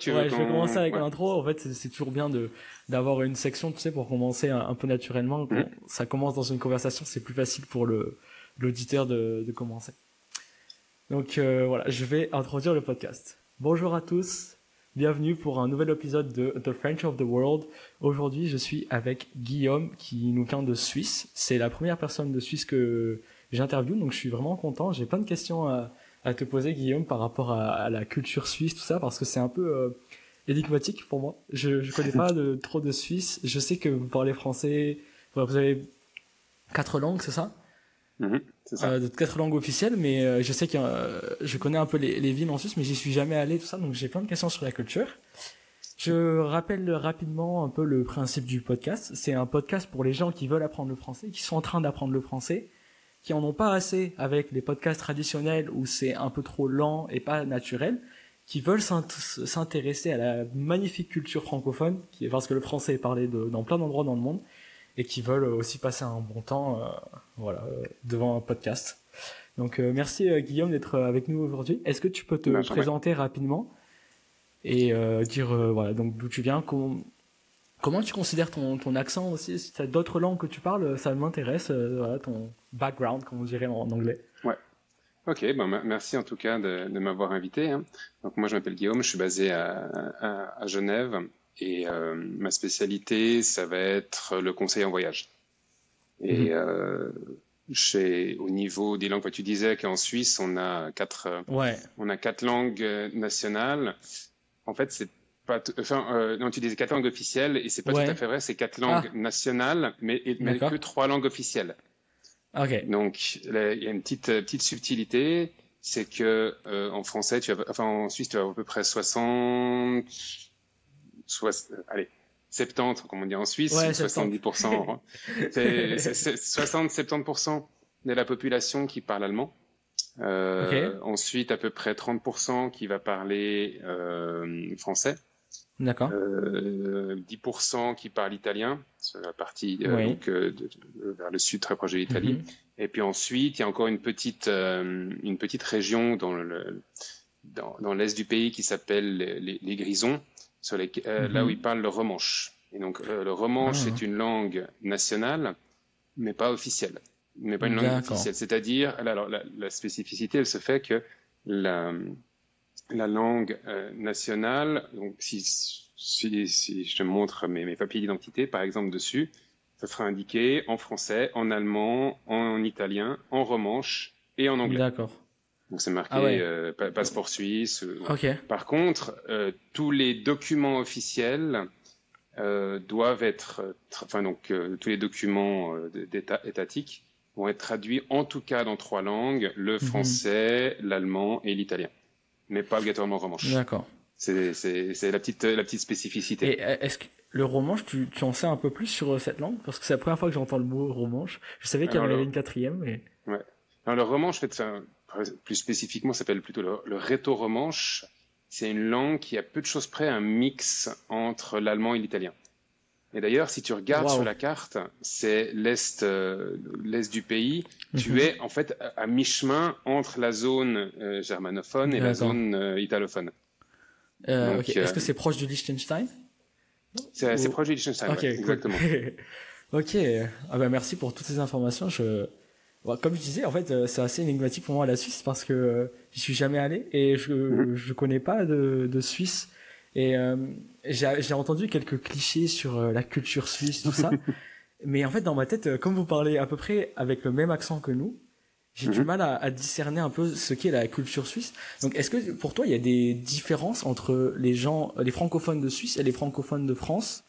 tu ouais, je vais commencer avec l'intro. En fait, c'est toujours bien de d'avoir une section, tu sais, pour commencer un, peu naturellement. Quand mm. ça commence dans une conversation, c'est plus facile pour le l'auditeur de, de commencer. Donc euh, voilà, je vais introduire le podcast. Bonjour à tous, bienvenue pour un nouvel épisode de The French of the World. Aujourd'hui, je suis avec Guillaume qui nous vient de Suisse. C'est la première personne de Suisse que j'interviewe, donc je suis vraiment content. J'ai plein de questions à, à te poser, Guillaume, par rapport à, la culture suisse, tout ça, parce que c'est un peu euh, énigmatique pour moi. Je ne connais pas de, trop de Suisse. Je sais que vous parlez français. vous avez quatre langues, c'est ça? C'est ça. Euh, quatre langues officielles, mais euh, je sais que je connais un peu les, les, villes en Suisse, mais j'y suis jamais allé, tout ça, donc j'ai plein de questions sur la culture. Je rappelle rapidement un peu le principe du podcast. C'est un podcast pour les gens qui veulent apprendre le français, qui sont en train d'apprendre le français, qui en ont pas assez avec les podcasts traditionnels où c'est un peu trop lent et pas naturel, qui veulent s'intéresser à la magnifique culture francophone, qui est parce que le français est parlé de, dans plein d'endroits dans le monde, et qui veulent aussi passer un bon temps, euh, voilà, euh, devant un podcast. Donc euh, merci Guillaume d'être avec nous aujourd'hui. Est-ce que tu peux te présenter rapidement et dire voilà donc d'où tu viens, Comment tu considères ton, ton accent aussi? Si tu as d'autres langues que tu parles, ça m'intéresse, euh, voilà, ton background, comme on dirait en, anglais. Ouais. Ok, ben, merci en tout cas de, de m'avoir invité. Hein. Donc moi je m'appelle Guillaume, je suis basé à, à, à Genève et euh, ma spécialité ça va être le conseil en voyage. Et mhm. euh, chez, au niveau des langues, tu disais qu'en Suisse on a quatre, ouais. on a quatre langues nationales. En fait c'est enfin, euh, non, tu disais quatre langues officielles et c'est pas tout à fait vrai. C'est quatre langues ah. nationales, mais, mais que trois langues officielles. Ok. Donc, il y a une petite petite subtilité, c'est que euh, en français, tu as, enfin en Suisse, tu as à peu près 60, soit, allez, 70, comme on dit en Suisse, 70%. c'est 60-70% de la population qui parle allemand. Euh, Ensuite, à peu près 30% qui va parler euh, français. D'accord. Euh, 10% qui parlent italien, c'est la partie euh, donc, euh, vers le sud très proche de l'Italie. Mhm. Et puis ensuite, il y a encore une petite euh, une petite région dans le dans, dans l'est du pays qui s'appelle les, les, Grisons, sur les, mhm. là où ils parlent le romanche. Et donc le romanche ah. c'est une langue nationale, mais pas officielle, mais pas une langue officielle. C'est-à-dire, alors la, la, spécificité, elle se fait que la la langue euh, nationale, donc si, si, si, je te montre mes, mes papiers d'identité, par exemple, dessus, ça sera indiqué en français, en allemand, en italien, en romanche et en anglais. D'accord. Donc c'est marqué ah euh, passeport suisse. Euh, par contre, tous les documents officiels doivent être, enfin donc tous les documents d'état étatiques vont être traduits en tout cas dans trois langues le mhm. français, l'allemand et l'italien mais pas obligatoirement romanche. D'accord. C'est la petite, la petite spécificité. Et euh, est-ce que le romanche, tu, tu en sais un peu plus sur euh, cette langue? Parce que c'est la première fois que j'entends le mot romanche. Je savais qu'il y en avait une quatrième, mais... Ouais. Alors le romanche, fait, plus spécifiquement, s'appelle plutôt le, le réto-romanche. C'est une langue qui, a peu de choses près, un mix entre l'allemand et l'italien. Et d'ailleurs, si tu regardes sur la carte, c'est l'est, euh, l'est du pays. Tu mhm. es en fait à, mi-chemin entre la zone euh, germanophone et la zone euh, italophone. Est-ce que c'est proche du Liechtenstein? C'est proche du Liechtenstein, exactement. ok, ah ben merci pour toutes ces informations. Je... comme je disais, en fait, c'est assez énigmatique pour moi la Suisse parce que j'y suis jamais allé et je mhm. je connais pas de, de Suisse et euh, j'ai entendu quelques clichés sur euh, la culture suisse, tout ça. Mais en fait, dans ma tête, euh, comme vous parlez à peu près avec le même accent que nous, j'ai du mhm. mal à, à, discerner un peu ce qu'est la culture suisse. Donc, est-ce que pour toi, il y a des différences entre les gens, les francophones de Suisse et les francophones de France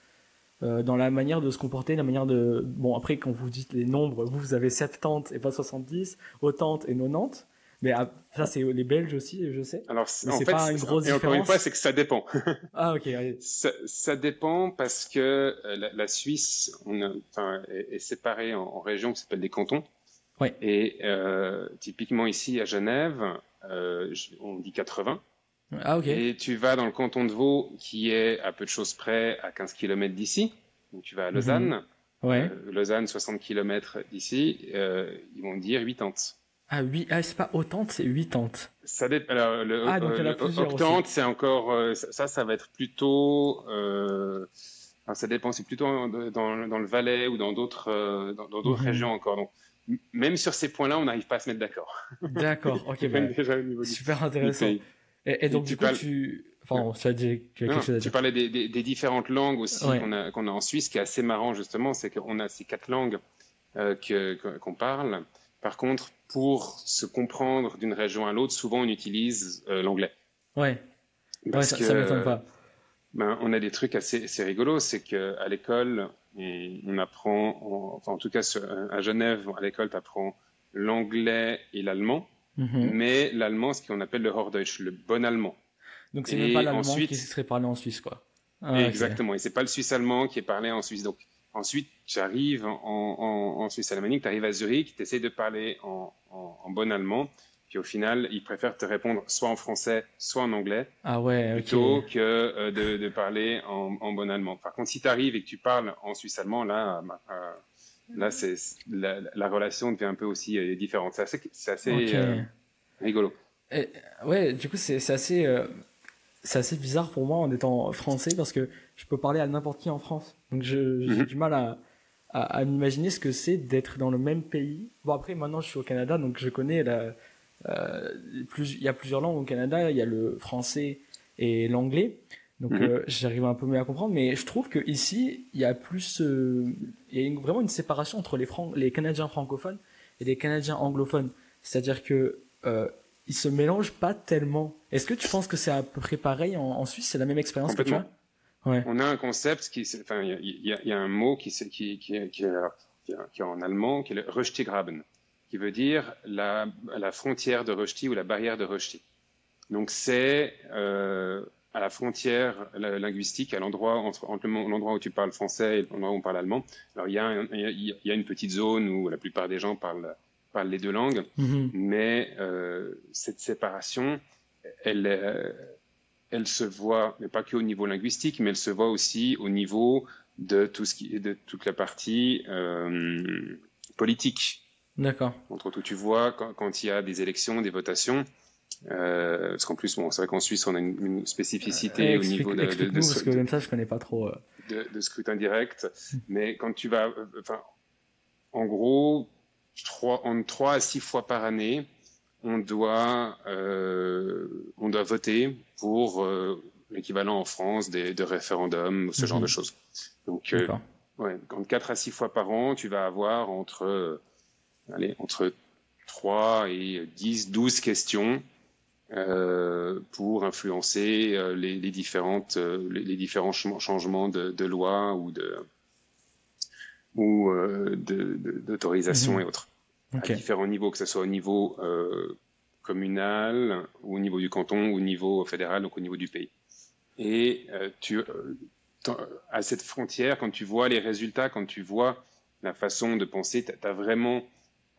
euh, dans la manière de se comporter, la manière de... Bon, après, quand vous dites les nombres, vous, vous avez 70 et pas 70, 80 et 90. Mais ah, ça, c'est les Belges aussi, je sais. Alors, en fait, pas une grosse et encore une fois, c'est que ça dépend. ah, ok. Ça, ça, dépend parce que euh, la, la Suisse, on a, enfin, est, est, séparée en, en régions qui s'appellent des cantons. Ouais. Et euh, typiquement ici à Genève, euh, on dit 80. Ah, ok. Et tu vas dans le canton de Vaud, qui est à peu de choses près à 15 km d'ici. Donc tu vas à Lausanne. Mhm. Ouais. Euh, Lausanne, 60 km d'ici. Euh, ils vont dire 80. Ah oui, ah, c'est pas autante, c'est huitante. Ça dépend. Alors, le, ah, donc octante, c'est encore ça, ça va être plutôt. ça dépend, c'est plutôt dans, dans, le Valais ou dans d'autres dans, d'autres mhm. régions encore. Donc, même sur ces points-là, on n'arrive pas à se mettre d'accord. D'accord, ok. bah, déjà au niveau super intéressant. Et, donc, du coup, tu. Enfin, tu as, dit, tu as quelque chose à dire. Tu parlais des, des, des différentes langues aussi qu'on a, qu'on a en Suisse, qui est assez marrant, justement, c'est qu'on a ces quatre langues euh, qu'on parle. Par contre, pour se comprendre d'une région à l'autre, souvent on utilise euh, l'anglais. Ouais. ouais, ça, ça m'étonne pas. Ben, on a des trucs assez, assez rigolos, c'est qu'à l'école, on apprend, en, enfin en tout cas à Genève, à l'école, tu apprends l'anglais et l'allemand, mhm. mais l'allemand, ce qu'on appelle le Hochdeutsch, le bon allemand. Donc c'est même pas l'allemand qui serait parlé en Suisse, quoi. Ah, exactement, et c'est pas le suisse allemand qui est parlé en Suisse. Donc ensuite, j'arrive en, en, en, Suisse alémanique, tu arrives à Zurich, tu essaies de parler en, en, bon allemand, puis au final, ils préfèrent te répondre soit en français, soit en anglais, ah ouais, plutôt que euh, de, de, parler en, en, bon allemand. Par contre, si tu arrives et que tu parles en suisse allemand, là, euh, là, c'est la, la, relation devient un peu aussi euh, différente. C'est assez, c'est assez rigolo. Et, ouais, du coup, c'est assez, c'est assez bizarre pour moi en étant français parce que je peux parler à n'importe qui en France. Donc, j'ai mhm. du mal à, à, à m'imaginer ce que c'est d'être dans le même pays. Bon, après, maintenant, je suis au Canada, donc je connais la euh, plus, il y a plusieurs langues au Canada, il y a le français et l'anglais. Donc mhm. euh, j'arrive un peu mieux à comprendre, mais je trouve que ici il y a plus, euh, il y a vraiment une séparation entre les, les Canadiens francophones et les Canadiens anglophones. C'est-à-dire que euh, ils se mélangent pas tellement. Est-ce que tu penses que c'est à peu près pareil en, en Suisse? C'est la même expérience que tu as? Ouais. On a un concept qui, enfin, il y a, y a, un mot qui, qui, qui, qui, qui, est en allemand, qui est le Röstigraben qui veut dire la, la frontière de Rushdie ou la barrière de Rushdie. Donc c'est euh, à la frontière linguistique, à l'endroit entre, entre l'endroit où tu parles français et l'endroit où on parle allemand. Alors il y, a, il y a une petite zone où la plupart des gens parlent, parlent les deux langues, mm-hmm. mais euh, cette séparation, elle, euh, elle se voit, mais pas que au niveau linguistique, mais elle se voit aussi au niveau de tout ce qui, de toute la partie euh, politique. D'accord. Entre tout, tu vois, quand, quand, il y a des élections, des votations, euh, parce qu'en plus, bon, c'est vrai qu'en Suisse, on a une, spécificité euh, au niveau de, de, de, parce que même ça, je connais pas trop. Euh... De, de, scrutin direct, mais quand tu vas, enfin, en gros, trois, en trois à six fois par année, on doit, euh, on doit voter pour euh, l'équivalent en France des, de référendums, ce genre de mhm. choses. Donc, euh, ouais, quand quatre à six fois par an, tu vas avoir entre allez, entre 3 et 10, 12 questions euh, pour influencer euh, les, les, différentes, euh, les, les, différents changements de, de, loi ou de ou euh, d'autorisation mmh. et autres okay. à différents niveaux, que ce soit au niveau euh, communal, ou au niveau du canton, ou au niveau fédéral, donc au niveau du pays. Et tu, à cette frontière, quand tu vois les résultats, quand tu vois la façon de penser, tu as vraiment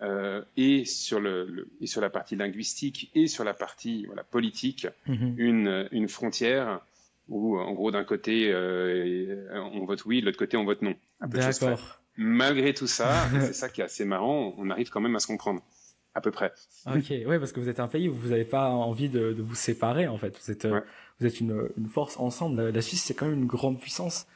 euh, et sur le, et sur la partie linguistique et sur la partie voilà, politique mhm. une, une frontière où en gros d'un côté euh, on vote oui, de l'autre côté on vote non. D'accord. Malgré tout ça, c'est ça qui est assez marrant, on arrive quand même à se comprendre. À peu près. Ok, ouais, parce que vous êtes un pays où vous n'avez pas envie de, de, vous séparer, en fait. Vous êtes, euh, vous êtes une, une force ensemble. La, Suisse, c'est quand même une grande puissance.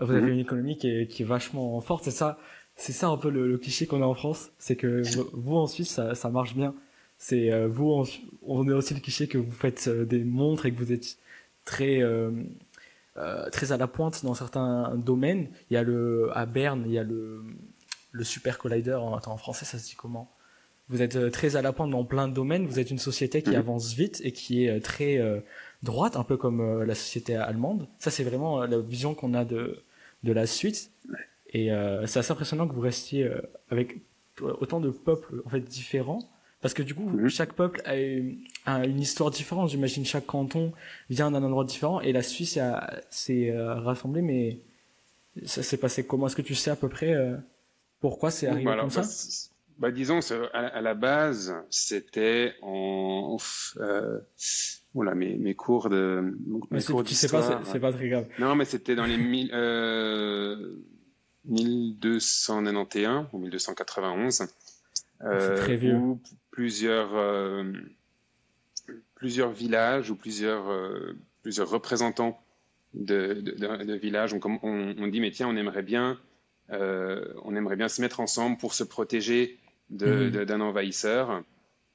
Vous avez mhm. une économie qui est, qui est vachement forte. C'est ça, c'est ça un peu le, cliché qu'on a en France, c'est que vous en Suisse ça, ça marche bien. C'est euh, vous on est aussi le cliché que vous faites euh, des montres et que vous êtes très euh, très à la pointe dans certains domaines. Il y a le à Berne, il y a le le Super Collider. Attends, en français ça se dit comment? Vous êtes très à la pointe dans plein de domaines. Vous êtes une société qui mhm. avance vite et qui est très droite, un peu comme la société allemande. Ça c'est vraiment la vision qu'on a de de la Suisse. Et euh, c'est assez impressionnant que vous restiez euh, avec autant de peuples en fait différents, parce que du coup chaque peuple a une, histoire différente. J'imagine chaque canton vient d'un endroit différent, et la Suisse s'est euh, rassemblée, mais ça s'est passé comment? Est-ce que tu sais à peu près pourquoi c'est arrivé bah comme ça? bah, bah, disons, à, la base, c'était en... Euh, oula, mes, mes cours de... Mes cours tu sais pas, c'est pas très grave. Non, mais c'était dans les mille... Euh, 1291 ou 1291. Euh, où plusieurs plusieurs villages ou plusieurs plusieurs représentants de, de, villages on, on, dit mais tiens on aimerait bien on aimerait bien se mettre ensemble pour se protéger mhm. d'un envahisseur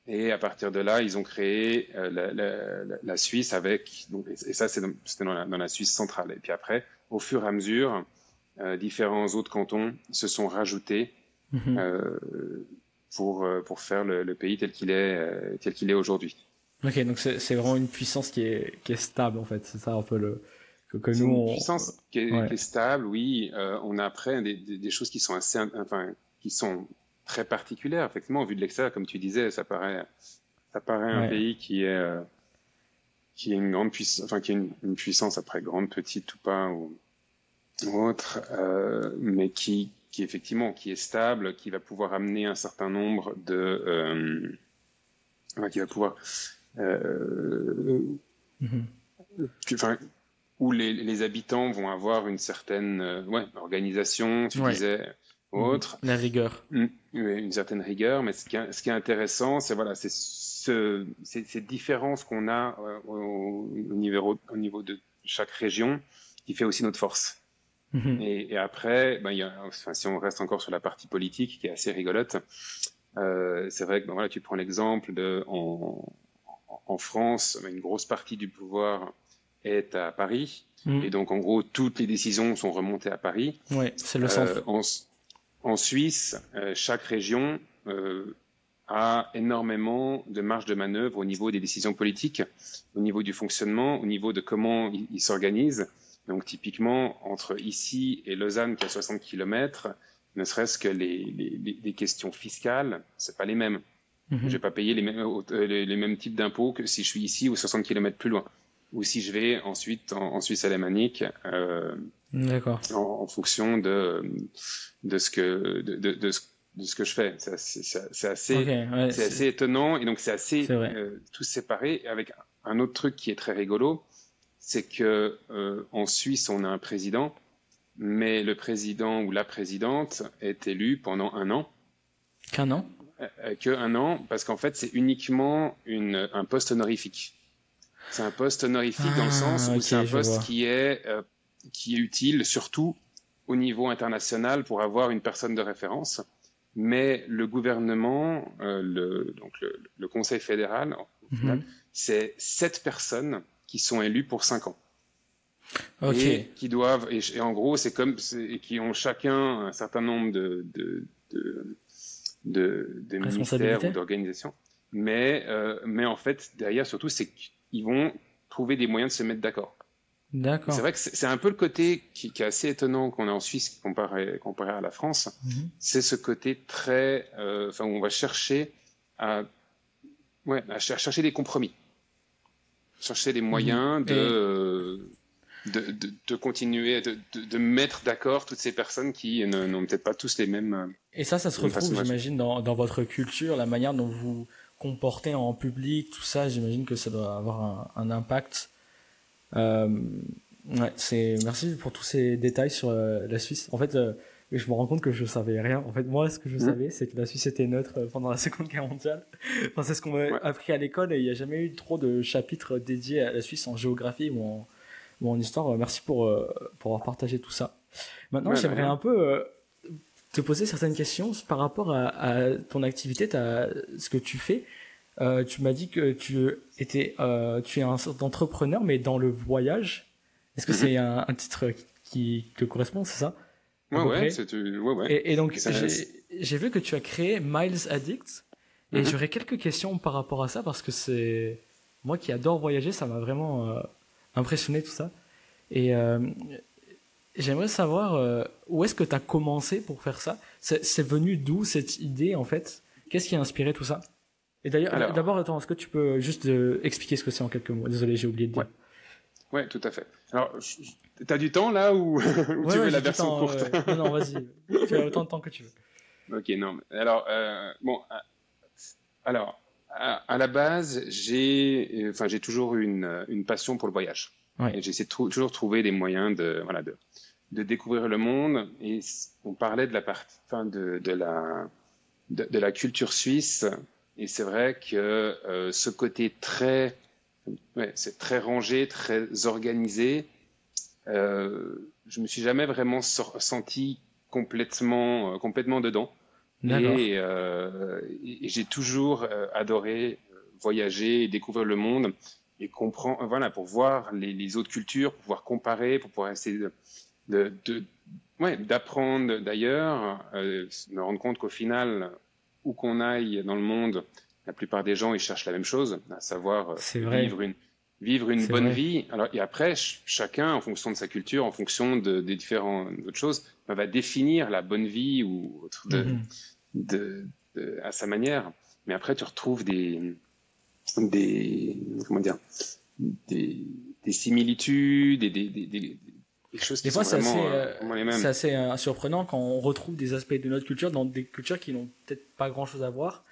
et à partir de là, ils ont créé euh, la, Suisse avec, donc, et ça c'était dans, dans, la Suisse centrale. Et puis après, au fur et à mesure, euh, différents autres cantons se sont rajoutés euh, pour, pour faire le, pays tel qu'il est, tel qu'il est aujourd'hui. Ok, donc c'est vraiment une puissance qui est, qui est stable en fait, c'est ça un peu le que, nous une puissance qui, est, stable, oui. on a après des, des, des, choses qui sont assez, enfin, qui sont très particulière. Effectivement, vu de l'extérieur, comme tu disais, ça paraît, ça paraît un pays qui est, euh, qui est une grande puissance, enfin qui est une, puissance après grande, petite ou pas ou, autre, euh, mais qui, qui effectivement, qui est stable, qui va pouvoir amener un certain nombre de, euh, qui va pouvoir, mm-hmm. enfin, où les, les, habitants vont avoir une certaine ouais, organisation, tu disais, autre. La rigueur. Mm, une certaine rigueur, mais ce qui est, ce qui est intéressant, c'est voilà, c'est ce, ces différences qu'on a euh, au, niveau, au niveau de chaque région qui fait aussi notre force. Mhm. Et, après, ben, y a, enfin, si on reste encore sur la partie politique qui est assez rigolote, euh, c'est vrai que ben, voilà, tu prends l'exemple de en, en, France, une grosse partie du pouvoir est à Paris. Mhm. Et donc, en gros, toutes les décisions sont remontées à Paris. Oui, c'est le centre. Euh, en Suisse, euh, chaque région euh, a énormément de marge de manœuvre au niveau des décisions politiques, au niveau du fonctionnement, au niveau de comment ils s'organisent. Donc typiquement, entre ici et Lausanne, qui a 60 km, ne serait-ce que les, les, les, questions fiscales, c'est pas les mêmes. Mm Je vais pas payer les mêmes, euh, les, mêmes types d'impôts que si je suis ici ou 60 km plus loin. Ou si je vais ensuite en, Suisse alémanique, euh, D'accord. En, fonction de, de, ce que, de, de, de, ce, que je fais. C'est assez, assez, assez étonnant et donc c'est assez euh, tout séparé. Avec un autre truc qui est très rigolo, c'est que euh, en Suisse on a un président, mais le président ou la présidente est élu pendant un an. Qu'un an? Euh, Que un an, parce qu'en fait c'est uniquement une, un poste honorifique. C'est un poste honorifique dans le ah, sens où c'est un poste qui est qui est utile surtout au niveau international pour avoir une personne de référence. Mais le gouvernement, euh, le, donc le, Conseil fédéral, mhm. c'est sept personnes qui sont élues pour cinq ans. Et qui doivent, et, en gros, c'est comme, et qui ont chacun un certain nombre de, de, de, de, de ministères ou d'organisations. Mais, euh, mais en fait, derrière, surtout, c'est qu'ils vont trouver des moyens de se mettre d'accord. C'est vrai que c'est un peu le côté qui, est assez étonnant qu'on a en Suisse comparé, comparé à la France. Mhm. C'est ce côté très, euh, enfin, où on va chercher à, ouais, à chercher des compromis, chercher des moyens mhm. de, de, de, continuer, de, de, mettre d'accord toutes ces personnes qui n'ont peut-être pas tous les mêmes. Euh, Et ça, ça se retrouve, j'imagine, dans, dans votre culture, la manière dont vous comportez en public, tout ça. J'imagine que ça doit avoir un, un impact euh, ouais, c'est merci pour tous ces détails sur euh, la Suisse. En fait, euh, je me rends compte que je savais rien. En fait, moi, ce que je mmh. savais, c'est que la Suisse était neutre pendant la Seconde Guerre mondiale. enfin, c'est ce qu'on m'a appris à l'école et il n'y a jamais eu trop de chapitres dédiés à la Suisse en géographie ou en, ou en histoire. Merci pour, pour avoir partagé tout ça. Maintenant, j'aimerais un peu te poser certaines questions par rapport à, à ton activité, à ce que tu fais. Euh, tu m'as dit que tu étais, euh, tu es un sorte d'entrepreneur, mais dans le voyage. Est-ce que mhm. c'est un, titre qui te correspond, c'est ça? Ouais ouais, ouais, ouais, Et, et donc, j'ai vu que tu as créé Miles Addict. Et mhm. j'aurais quelques questions par rapport à ça, parce que c'est... Moi qui adore voyager, ça m'a vraiment euh, impressionné tout ça. Et euh, j'aimerais savoir euh, où est-ce que tu as commencé pour faire ça? C'est venu d'où cette idée, en fait? Qu'est-ce qui a inspiré tout ça? Et d'ailleurs, d'abord, attends, est-ce que tu peux juste euh, expliquer ce que c'est en quelques mots? Désolé, j'ai oublié de dire. Ouais. Tout à fait. Alors, t'as du temps là ou, tu veux la version courte? Non, non, vas-y. tu as autant de temps que tu veux. Ok, non. Alors, euh, bon, euh, alors, à, la base, j'ai, enfin, j'ai toujours une, une passion pour le voyage. Ouais. Et j'essaie de toujours trouver des moyens de, voilà, de, de découvrir le monde. Et on parlait de la partie, enfin, de, de la de, la culture suisse. Et c'est vrai que ce côté très, ouais, c'est très rangé, très organisé. Euh, je me suis jamais vraiment senti complètement, complètement dedans. Et, et j'ai toujours adoré voyager et découvrir le monde et comprendre, voilà, pour voir les, autres cultures, pour pouvoir comparer, pour pouvoir essayer de, de, ouais, d'apprendre d'ailleurs, euh, me rendre compte qu'au final, où qu'on aille dans le monde, la plupart des gens ils cherchent la même chose, à savoir euh, vivre une vivre une bonne vie. Alors et après, chacun, en fonction de sa culture, en fonction de, des différentes autres choses, va définir la bonne vie ou autre de, de, de, à sa manière. Mais après, tu retrouves des des comment dire des, des similitudes et des, des, des, choses qui des fois, sont vraiment, assez, euh, mêmes. C'est assez euh, surprenant quand on retrouve des aspects de notre culture dans des cultures qui n'ont peut-être pas grand-chose à voir.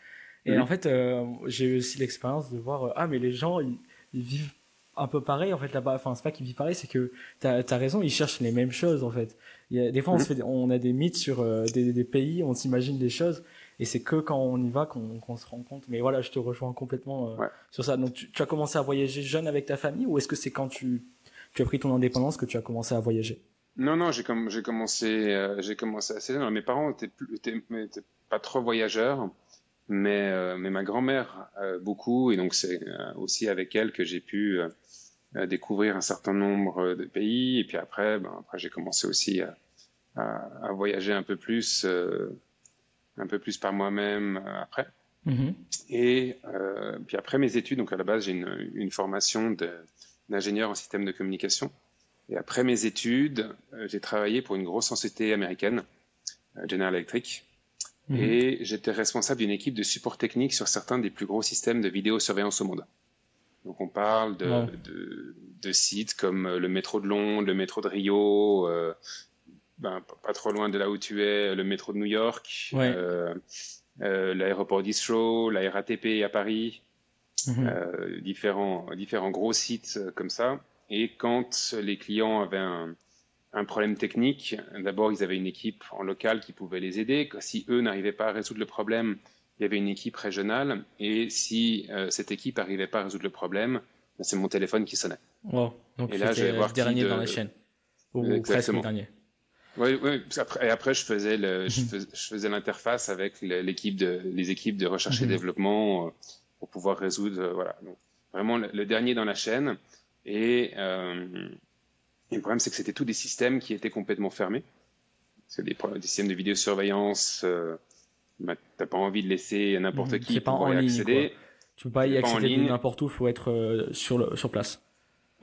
Et en fait, euh, j'ai eu aussi l'expérience de voir ah mais les gens ils, vivent un peu pareil en fait là-bas. Enfin c'est pas qu'ils vivent pareil, c'est que t'as as raison, ils cherchent les mêmes choses en fait. Il y a, des fois on, se mhm. fait, on a des mythes sur des, des, pays, on s'imagine des choses et c'est que quand on y va qu'on se rend compte. Mais voilà, je te rejoins complètement euh, sur ça. Donc, tu, as commencé à voyager jeune avec ta famille ou est-ce que c'est quand tu, tu as pris ton indépendance que tu as commencé à voyager? Non, non, j'ai commencé, euh, j'ai commencé assez jeune. Mes parents étaient, pas trop voyageurs, mais, euh, mais ma grand-mère beaucoup. Et donc, c'est aussi avec elle que j'ai pu découvrir un certain nombre de pays. Et puis après, ben, après j'ai commencé aussi à, à, voyager un peu plus un peu plus par moi-même euh, après. Mm-hmm. Et euh, puis après mes études, donc à la base j'ai une, une, formation d'ingénieur en système de communication. Et après mes études, euh, j'ai travaillé pour une grosse société américaine, General Electric. Mm-hmm. Et j'étais responsable d'une équipe de support technique sur certains des plus gros systèmes de vidéosurveillance au monde. Donc on parle de, de, de, sites comme le métro de Londres, le métro de Rio, euh, ben, pas trop loin de là où tu es, le métro de New York, euh, euh, l'aéroport d'Istro, la RATP à Paris, mhm. euh, différents, différents gros sites comme ça. Et quand les clients avaient un, un problème technique, d'abord ils avaient une équipe en local qui pouvait les aider. Si eux n'arrivaient pas à résoudre le problème, il y avait une équipe régionale. Et si cette équipe n'arrivait pas à résoudre le problème, ben, c'est mon téléphone qui sonnait. Donc et là, je vais voir dernier dans la chaîne. Ou Exactement. presque dernier. Oui, oui. et après, je faisais le, je faisais, l'interface avec l'équipe de, les équipes de recherche et mhm. développement euh, pour pouvoir résoudre, euh, voilà. Donc, vraiment le, dernier dans la chaîne. Et, euh, et le problème, c'est que c'était tous des systèmes qui étaient complètement fermés. C'est des, des, systèmes de vidéosurveillance. Euh, bah, T'as pas envie de laisser n'importe mhm. qui y accéder. Tu peux pas y accéder n'importe où. Faut être euh, sur le, sur place.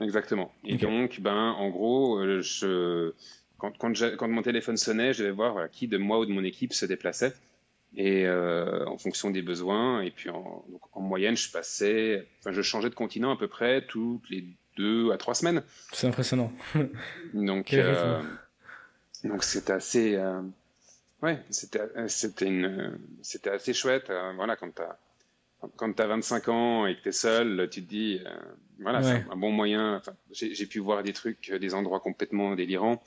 Exactement. Et donc, ben, en gros, je quand, quand, mon téléphone sonnait, je devais voir qui de moi ou de mon équipe se déplaçait et euh, en fonction des besoins. Et puis en, donc, en moyenne, je passais, enfin, je changeais de continent à peu près toutes les deux à trois semaines. C'est impressionnant. donc, euh, donc c'était assez, euh, ouais, c'était, c'était une, c'était assez chouette. Euh, voilà, quand t'as, quand t'as 25 ans et que t'es seul, tu te dis, euh, voilà, c'est un bon moyen. J'ai pu voir des trucs, des endroits complètement délirants.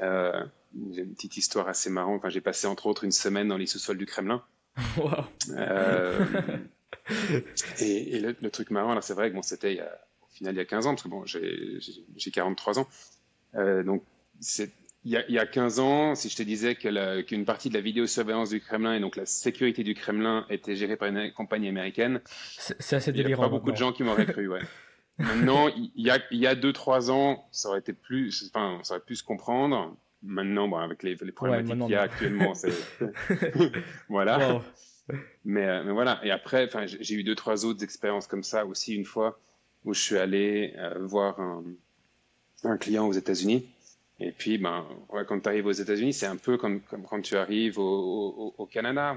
Euh, j'ai une petite histoire assez marrante. Enfin, j'ai passé entre autres une semaine dans les sous-sols du Kremlin. Wow. Euh, et, le, truc marrant, alors c'est vrai que bon, c'était au il y a 15 ans, parce que bon, j'ai 43 ans. Euh, donc, il y, a, il y, a, 15 ans, si je te disais qu'une partie de la vidéosurveillance du Kremlin et donc la sécurité du Kremlin était gérée par une compagnie américaine, c'est assez délirant. Il n'y a pas beaucoup de gens qui m'auraient cru, ouais. Maintenant, il y a, il y a deux, trois ans, ça aurait été plus, enfin, ça aurait pu se comprendre. Maintenant, bon, avec les, les problématiques qu'il y a actuellement, c'est, voilà. Mais, euh, mais, voilà. Et après, j'ai eu deux, trois autres expériences comme ça aussi une fois où je suis allé euh, voir un, un, client aux États-Unis. Et puis, ben, ouais, quand tu arrives aux États-Unis, c'est un peu comme, comme quand tu arrives au, au, au Canada.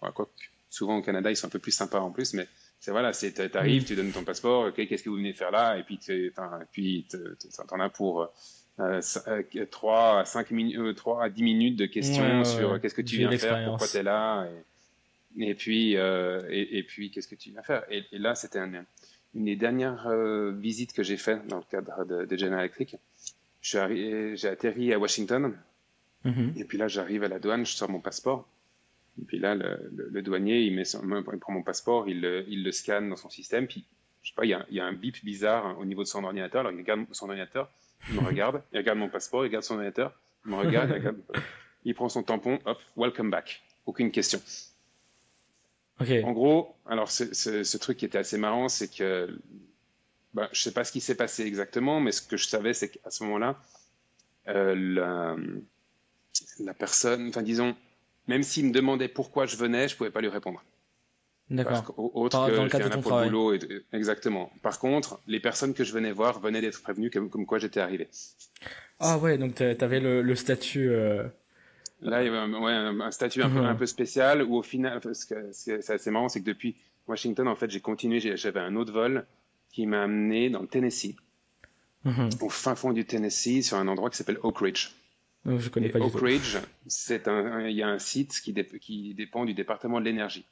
Enfin, quoi, souvent au Canada, ils sont un peu plus sympas en plus, mais c'est voilà, c'est t'arrives, tu donnes ton passeport, ok, qu'est-ce que vous venez faire là, et puis tu puis t'en as pour euh, 3 à 5 minutes, 3 à 10 minutes de questions sur qu'est-ce que tu viens faire, pourquoi tu es là, et, et puis euh, et, et, puis qu'est-ce que tu viens faire? Et, et là, c'était une des dernières euh, visites que j'ai fait dans le cadre de, de General Electric. J'ai atterri à Washington, mm-hmm. et puis là, j'arrive à la douane, je sors mon passeport. Et puis là, le, douanier, il, met il prend mon passeport, il, il, le scanne dans son système, puis je sais pas, il y, a, il y a un bip bizarre au niveau de son ordinateur. Alors il regarde son ordinateur, il me regarde, il regarde mon passeport, il regarde son ordinateur, il me regarde, il, regarde, il prend son tampon, hop, welcome back. Aucune question. En gros, alors ce truc qui était assez marrant, c'est que ben, je sais pas ce qui s'est passé exactement, mais ce que je savais, c'est qu'à ce moment-là, euh, la, la, personne, enfin disons, même s'il me demandait pourquoi je venais, je pouvais pas lui répondre. D'accord. Autre Par, que dans le cadre de ton travail. boulot. Et, exactement. Par contre, les personnes que je venais voir venaient d'être prévenues comme, comme quoi j'étais arrivé. Ah ouais, donc tu avais le, le statut. Euh... Là, il y avait un, ouais, un statut un, peu, un peu spécial où au final, que c'est assez marrant, c'est que depuis Washington, en fait, j'ai continué, j'avais un autre vol qui m'a amené dans le Tennessee, mhm. au fin fond du Tennessee, sur un endroit qui s'appelle Oak Ridge. Oh, je connais pas Oak Ridge, c'est un, il y a un site qui, qui dépend du département de l'énergie.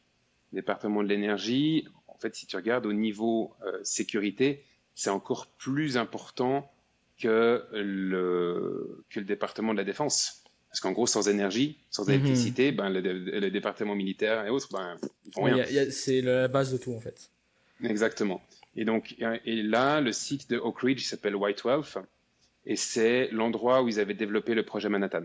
Département de l'énergie, en fait, si tu regardes au niveau euh, sécurité, c'est encore plus important que le, que le département de la défense. Parce qu'en gros, sans énergie, sans mhm. électricité, ben, le, département militaire et autres, ben, rien. c'est la base de tout, en fait. Exactement. Et donc, et là, le site de Oak Ridge s'appelle White Wolf, et c'est l'endroit où ils avaient développé le projet Manhattan,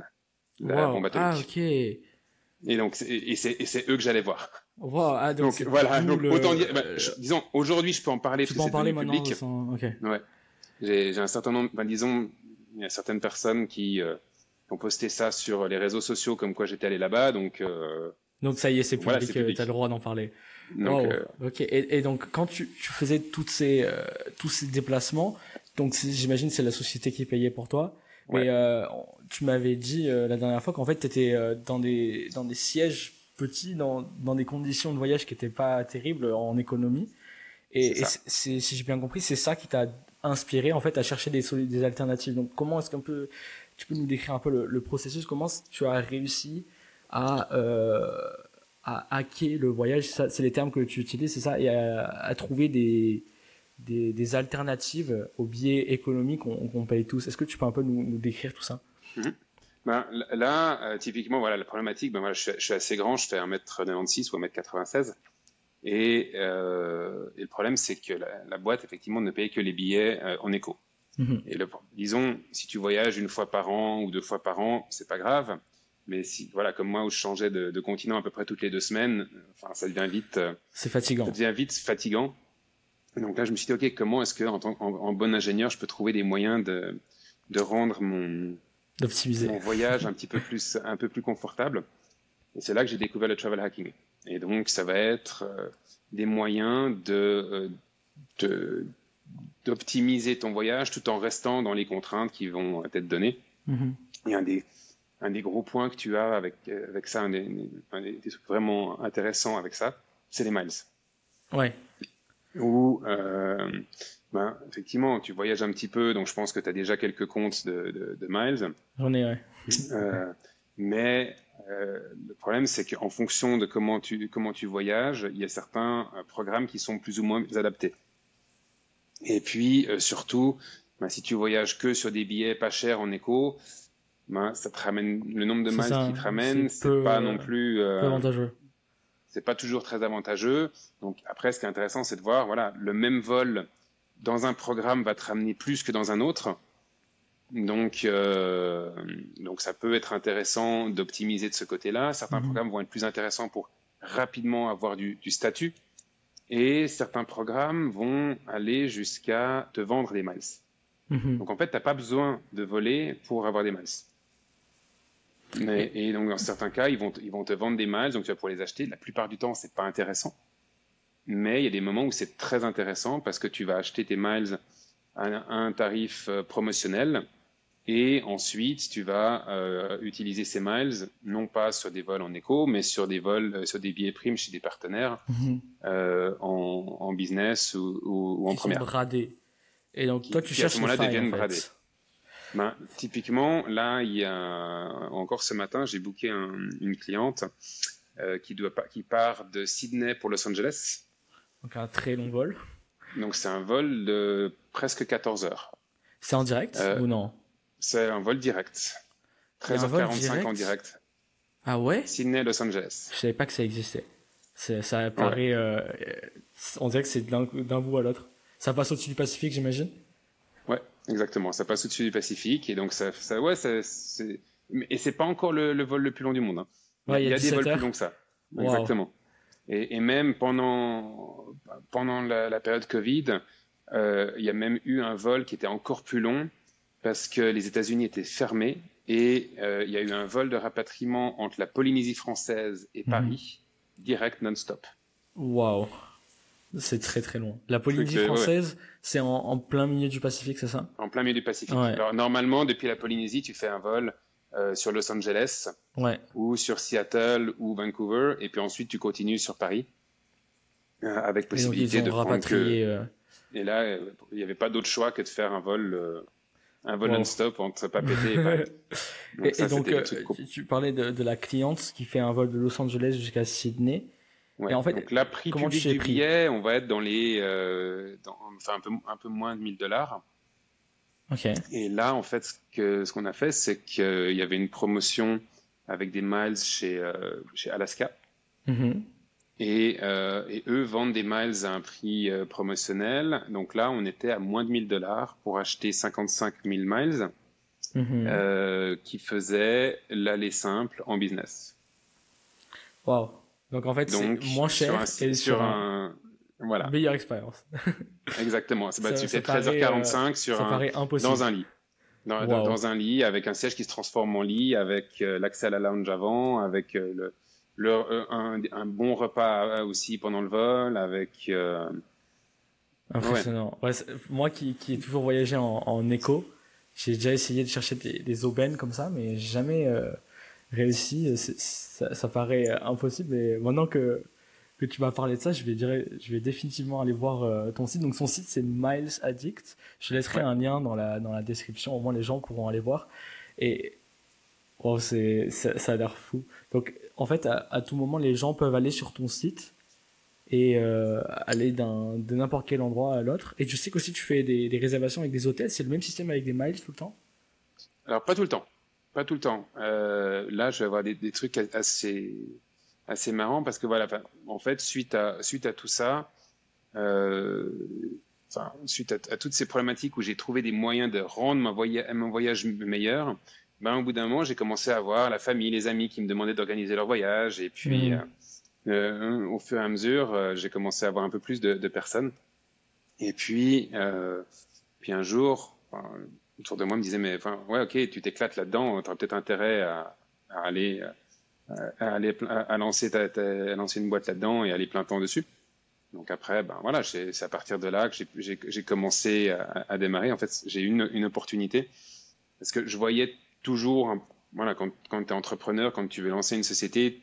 la bombe atomique. Ah, ok. Et donc, et c'est eux que j'allais voir. Wow, ah, donc, voilà, donc autant dire, bah, disons, aujourd'hui, je peux en parler tu parce que c'est public. Ouais. J'ai un certain nombre, bah, disons, il y a certaines personnes qui euh, ont posté ça sur les réseaux sociaux comme quoi j'étais allé là-bas, donc. Euh, donc ça y est, c'est public, voilà, public. tu as le droit d'en parler. Donc, euh, Ok. Et, et, donc quand tu, tu faisais toutes ces euh, tous ces déplacements, donc j'imagine c'est la société qui payait pour toi. Mais euh, tu m'avais dit la dernière fois qu'en fait tu étais dans des dans des sièges petits, dans dans des conditions de voyage qui étaient pas terribles en économie. Et, c'est si j'ai bien compris, c'est ça qui t'a inspiré en fait à chercher des des alternatives. Donc comment est-ce qu'on peut tu peux nous décrire un peu le, processus Comment tu as réussi à à hacker le voyage, c'est les termes que tu utilises, c'est ça, et à, trouver des, alternatives aux billets économiques qu'on paye tous. Est-ce que tu peux un peu nous, décrire tout ça? Mhm. ben, Là, euh, typiquement, voilà, la problématique, ben, voilà, je, suis, assez grand, je fais 1m96 ou 1m96. Et, euh, et le problème, c'est que la, boîte, effectivement, ne paye que les billets euh, en éco. Mhm. Et le, disons, si tu voyages une fois par an ou deux fois par an, c'est pas grave. Mais si, voilà, comme moi, où je changeais de, continent à peu près toutes les deux semaines, enfin, ça devient vite. Euh, c'est fatigant. Ça devient vite fatigant. donc là, je me suis dit, ok, comment est-ce que, en, tant, en, bon ingénieur, je peux trouver des moyens de, de rendre mon, mon voyage un petit peu plus, un peu plus confortable. Et c'est là que j'ai découvert le travel hacking. Et donc, ça va être euh, des moyens de, euh, d'optimiser ton voyage tout en restant dans les contraintes qui vont être données. Mm-hmm. Y a un des, un des gros points que tu as avec, euh, avec ça, un des, trucs vraiment intéressants avec ça, c'est les miles. Ouais. Où, euh, ben, effectivement, tu voyages un petit peu, donc je pense que tu as déjà quelques comptes de, de, miles. J'en ai, ouais. Euh, mais le problème, c'est qu'en fonction de comment tu, comment tu voyages, il y a certains programmes qui sont plus ou moins adaptés. Et puis, surtout, ben, si tu voyages que sur des billets pas chers en éco, ben, ça te ramène le nombre de miles qui te ramène, c'est pas non plus euh, avantageux. C'est pas toujours très avantageux. Donc après, ce qui est intéressant, c'est de voir, voilà, le même vol dans un programme va te ramener plus que dans un autre. Donc, euh, donc ça peut être intéressant d'optimiser de ce côté-là. Certains mhm. programmes vont être plus intéressants pour rapidement avoir du, du statut, et certains programmes vont aller jusqu'à te vendre des miles. Mhm. Donc en fait, tu n'as pas besoin de voler pour avoir des miles. Mais, et donc, dans certains cas, ils vont, ils vont te vendre des miles, donc tu vas pouvoir les acheter. La plupart du temps, c'est pas intéressant. Mais il y a des moments où c'est très intéressant parce que tu vas acheter tes miles à un, tarif euh, promotionnel et ensuite tu vas euh, utiliser ces miles non pas sur des vols en éco, mais sur des vols, euh, sur des billets primes chez des partenaires mhm. en, en, business ou, ou, en Qui première. Sont bradés. Et donc toi, tu cherches à ce moment-là deviennent bradés. Ben, typiquement, là, il y a encore ce matin, j'ai booké une cliente euh, qui, doit, qui part de Sydney pour Los Angeles. Donc un très long vol. Donc c'est un vol de presque 14 heures. C'est en direct euh, ou non? C'est un vol direct. 13h45 en direct. Ah ouais? Sydney, Los Angeles. Je savais pas que ça existait. Ça paraît. Euh, on dirait que c'est d'un bout à l'autre. Ça passe au-dessus du Pacifique, j'imagine? Ouais, exactement. Ça passe au-dessus du Pacifique. Et donc, ça, ça ouais, ça, et c'est pas encore le, vol le plus long du monde. Hein. Ouais, il y a, des vols plus longs que ça. Exactement. Et, et, même pendant, pendant la, période Covid, euh, il y a même eu un vol qui était encore plus long parce que les États-Unis étaient fermés et euh, il y a eu un vol de rapatriement entre la Polynésie française et mhm. Paris, direct non-stop. Waouh, c'est très très long. La Polynésie française, c'est en, plein milieu du Pacifique, c'est ça? En plein milieu du Pacifique. Alors normalement, depuis la Polynésie, tu fais un vol euh, sur Los Angeles ou sur Seattle ou Vancouver, et puis ensuite tu continues sur Paris euh, avec possibilité de rapatrier. Et là, il n'y avait pas d'autre choix que de faire un vol un vol non-stop entre Papété et Paris. Donc et, donc, euh, tu, parlais de, la cliente qui fait un vol de Los Angeles jusqu'à Sydney. Et en fait, donc là, prix public du billet, on va être dans les, euh, enfin un peu, un peu moins de 1000 dollars. Ok. Et là, en fait, ce qu'on a fait, c'est qu'il y avait une promotion avec des miles chez euh, chez Alaska. Mm-hmm. Euh, et, eux vendent des miles à un prix euh, promotionnel. Donc là, on était à moins de 1000 dollars pour acheter 55 000 miles mhm. euh, qui faisaient l'aller simple en business. Wow. Donc en fait, c'est moins cher et sur un, voilà. meilleure expérience. Exactement. Bah, tu fais 13h45 sur un, dans un lit. Dans, dans, un lit avec un siège qui se transforme en lit, avec l'accès à la lounge avant, avec le, euh, un, bon repas aussi pendant le vol avec. Euh, Impressionnant. moi qui, qui ai toujours voyagé en, en éco, j'ai déjà essayé de chercher des, aubaines comme ça, mais jamais euh, réussi. Ça, ça, paraît impossible. Et maintenant que, que tu m'as parlé de ça, je vais, dire, je vais définitivement aller voir ton site. Donc son site c'est Miles Addict. Je laisserai un lien dans la, dans la description, au moins les gens pourront aller voir. Et oh, c'est, ça, ça a l'air fou. Donc en fait, à, tout moment, les gens peuvent aller sur ton site et euh, aller de n'importe quel endroit à l'autre. Et je sais qu'aussi tu fais des, réservations avec des hôtels. C'est le même système avec des miles tout le temps? Alors, pas tout le temps. Pas tout le temps. Euh, là, je vais avoir des, trucs assez, assez marrants parce que voilà, en fait, suite à, suite à tout ça, euh, suite à, toutes ces problématiques où j'ai trouvé des moyens de rendre mon voyage meilleur, ben, au bout d'un moment, j'ai commencé à voir la famille, les amis qui me demandaient d'organiser leur voyage. Et puis, mmh. euh, euh, au fur et à mesure, euh, j'ai commencé à avoir un peu plus de, de personnes. Et puis, euh, puis un jour, autour de moi, me disait, mais enfin, ouais, ok, tu t'éclates là-dedans, tu as peut-être intérêt à, à aller, à, aller à, lancer ta, à lancer une boîte là-dedans et aller plein temps dessus. Donc après, ben voilà, c'est à partir de là que j'ai commencé à, à, démarrer. En fait, j'ai eu une, une opportunité parce que je voyais toujours, voilà, quand, quand tu es entrepreneur, quand tu veux lancer une société,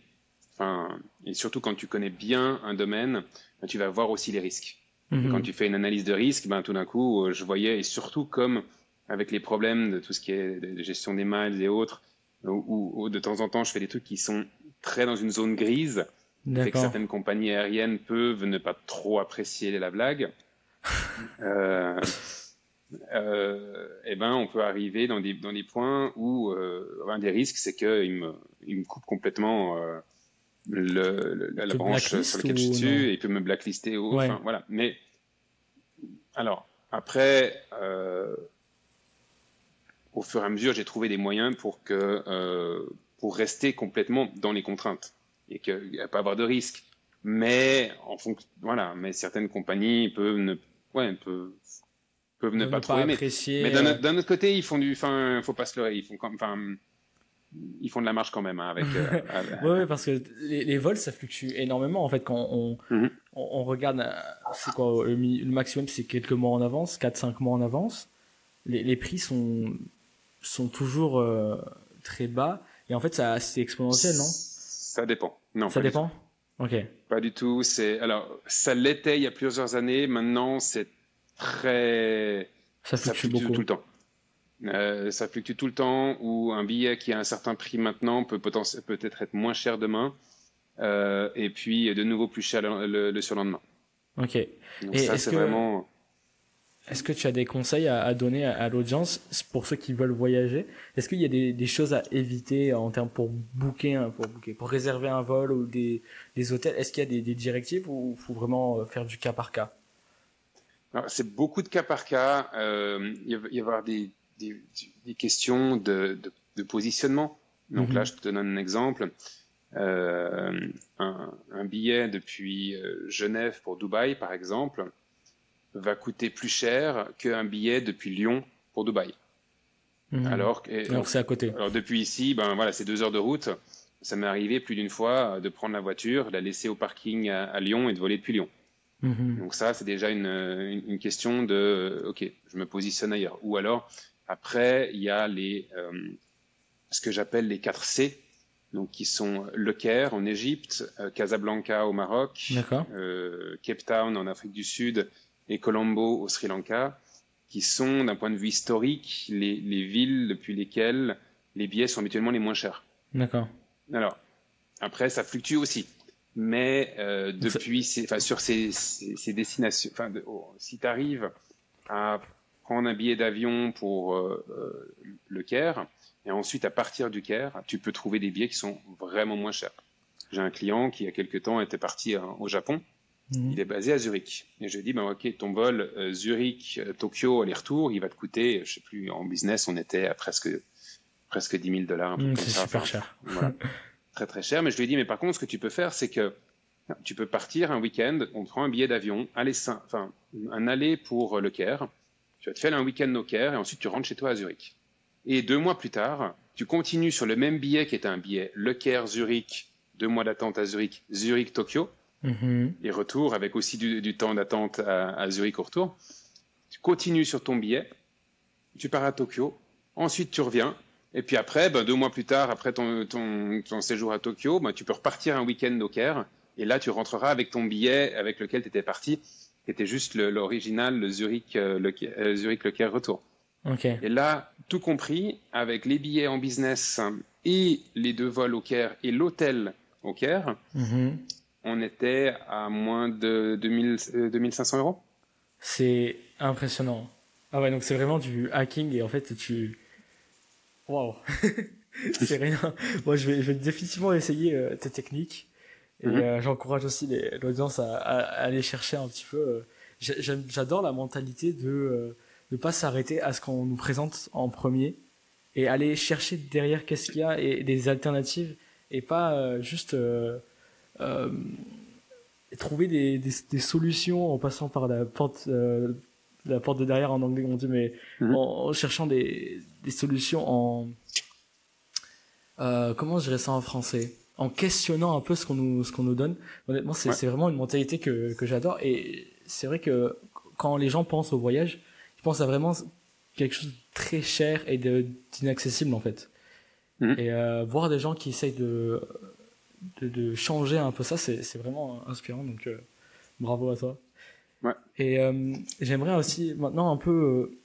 enfin, et surtout quand tu connais bien un domaine, ben, tu vas voir aussi les risques. Mhm. Quand tu fais une analyse de risque, ben, tout d'un coup, euh, je voyais, et surtout comme avec les problèmes de tout ce qui est de gestion des miles et autres, où, de temps en temps, je fais des trucs qui sont très dans une zone grise, et que certaines compagnies aériennes peuvent ne pas trop apprécier la blague. euh, euh, eh ben, on peut arriver dans des, dans des points où euh, un des risques, c'est qu'il me, il me coupe complètement euh, le, la branche sur laquelle je suis et il peut me blacklister. Ou, enfin, voilà. Mais alors, après, euh, au fur et à mesure, j'ai trouvé des moyens pour, que, euh, pour rester complètement dans les contraintes et qu'il n'y a pas avoir de risque. Mais, en fonction, voilà, mais certaines compagnies peuvent ne, ouais, peuvent, peuvent ne, pas, trop aimer. Mais euh, d'un autre côté, ils font du, enfin, faut pas se leurrer, ils font comme, enfin, ils font de la marche quand même hein, avec. Euh, ouais, parce que les, vols ça fluctue énormément en fait quand on mhm. on, regarde, euh, c'est quoi le, maximum c'est quelques mois en avance, 4-5 mois en avance. Les, les prix sont sont toujours très bas et en fait ça c'est exponentiel non? Ça dépend. Non. Ça dépend? Ok. Pas du tout. C'est alors ça l'était il y a plusieurs années. Maintenant c'est très. Ça fluctue, beaucoup. tout le temps. Euh, ça fluctue tout le temps, ou un billet qui a un certain prix maintenant peut peut-être être moins cher demain, euh, et puis de nouveau plus cher le, surlendemain. Ok. Donc ça, c'est vraiment. est-ce que tu as des conseils à, donner à, l'audience pour ceux qui veulent voyager? Est-ce qu'il y a des, choses à éviter en termes pour booker, pour booker, pour réserver un vol ou des, hôtels? Est-ce qu'il y a des, directives ou faut vraiment euh, faire du cas par cas? C'est beaucoup de cas par cas. Euh, il va y avoir des, questions de, positionnement. Donc là, mhm. je te donne un exemple. Euh, un, un, billet depuis Genève pour Dubaï, par exemple, va coûter plus cher qu'un billet depuis Lyon pour Dubaï. Mhm. Alors, alors c'est à côté. Alors depuis ici, ben voilà, c'est deux heures de route. Ça m'est arrivé plus d'une fois de prendre la voiture, de la laisser au parking à, Lyon et de voler depuis Lyon. Mhm. Donc ça, c'est déjà une, une, question de, ok, je me positionne ailleurs. Ou alors, après, il y a les, euh, ce que j'appelle les 4 C, donc qui sont Le Caire en Égypte, euh, Casablanca au Maroc, euh, Cape Town en Afrique du Sud et Colombo au Sri Lanka, qui sont, d'un point de vue historique, les, les, villes depuis lesquelles les billets sont habituellement les moins chers. D'accord. Alors, après, ça fluctue aussi. Mais euh, depuis, enfin, sur ces, ces, destinations, enfin, oh, si tu arrives à prendre un billet d'avion pour euh, euh, le Caire, et ensuite à partir du Caire, tu peux trouver des billets qui sont vraiment moins chers. J'ai un client qui, il y a quelques temps, était parti au Japon Mhm. Il est basé à Zurich. Et je lui ai dit, ben, ok, ton vol euh, Zurich-Tokyo aller-retour, il va te coûter, je sais plus, en business, on était à presque, presque 10 000 dollars. Mhm, c'est super cher. très très cher. Mais je lui ai dit, mais par contre, ce que tu peux faire, c'est que tu peux partir un week-end, on prend un billet d'avion, enfin, un aller pour le Caire. Tu vas te faire un week-end au Caire et ensuite tu rentres chez toi à Zurich. Et deux mois plus tard, tu continues sur le même billet qui est un billet Le Caire-Zurich, deux mois d'attente à Zurich, Zurich-Tokyo Mhm. et retour, avec aussi du, temps d'attente à, Zurich au retour. Tu continues sur ton billet, tu pars à Tokyo, ensuite tu reviens, et puis après, ben, deux mois plus tard, après ton, ton, séjour à Tokyo, ben, tu peux repartir un week-end au Caire, et là tu rentreras avec ton billet avec lequel tu étais parti, qui était juste l'original, le, Zurich, euh, le, euh, Zurich, le Caire retour. Et là, tout compris, avec les billets en business et les deux vols au Caire et l'hôtel au Caire, mhm on était à moins de 2000, 2500 euh, euros. C'est impressionnant. Ah ouais, donc c'est vraiment du hacking et en fait tu. Waouh! c'est rien. Moi, je vais, je vais définitivement essayer euh, tes techniques. Et mhm. euh, j'encourage aussi l'audience à, aller chercher un petit peu. J'adore la mentalité de ne pas s'arrêter à ce qu'on nous présente en premier et aller chercher derrière qu'est-ce qu'il y a et des alternatives et pas juste euh, trouver des, des, solutions en passant par la porte euh, la porte de derrière en anglais on dit mais mhm. en, cherchant des, des solutions en euh, comment je dirais ça en français? En questionnant un peu ce qu'on nous ce qu'on nous donne honnêtement c'est c'est vraiment une mentalité que que j'adore et c'est vrai que quand les gens pensent au voyage ils pensent à vraiment quelque chose de très cher et d'inaccessible en fait mhm. et euh, voir des gens qui essayent de de, changer un peu ça, c'est vraiment inspirant. Donc, euh, bravo à toi. Et euh, j'aimerais aussi maintenant un peu euh,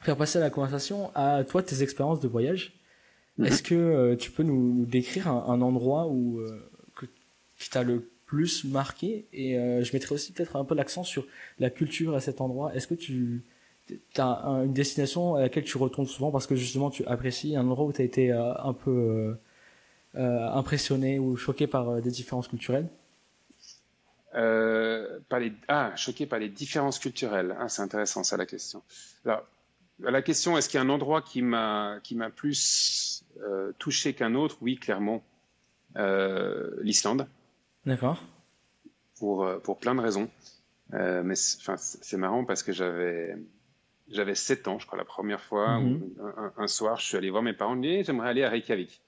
faire passer la conversation à toi, tes expériences de voyage. Mhm. Est-ce que tu peux nous, décrire un, endroit où que, qui t'a le plus marqué? Et je mettrais aussi peut-être un peu l'accent sur la culture à cet endroit. Est-ce que tu as une destination à laquelle tu retournes souvent parce que justement tu apprécies un endroit où tu as été un peu euh, impressionné ou choqué par euh, des différences culturelles? Euh, par les... Ah, choqué par les différences culturelles. Ah, c'est intéressant ça la question. Alors, la question, est-ce qu'il y a un endroit qui m'a qui m'a plus touché qu'un autre? Oui, clairement, l'Islande. D'accord. Pour pour plein de raisons. mais enfin, c'est marrant parce que j'avais j'avais 7 ans, je crois, la première fois. Mhm. un, soir, je suis allé voir mes parents. et j'aimerais aller à Reykjavik.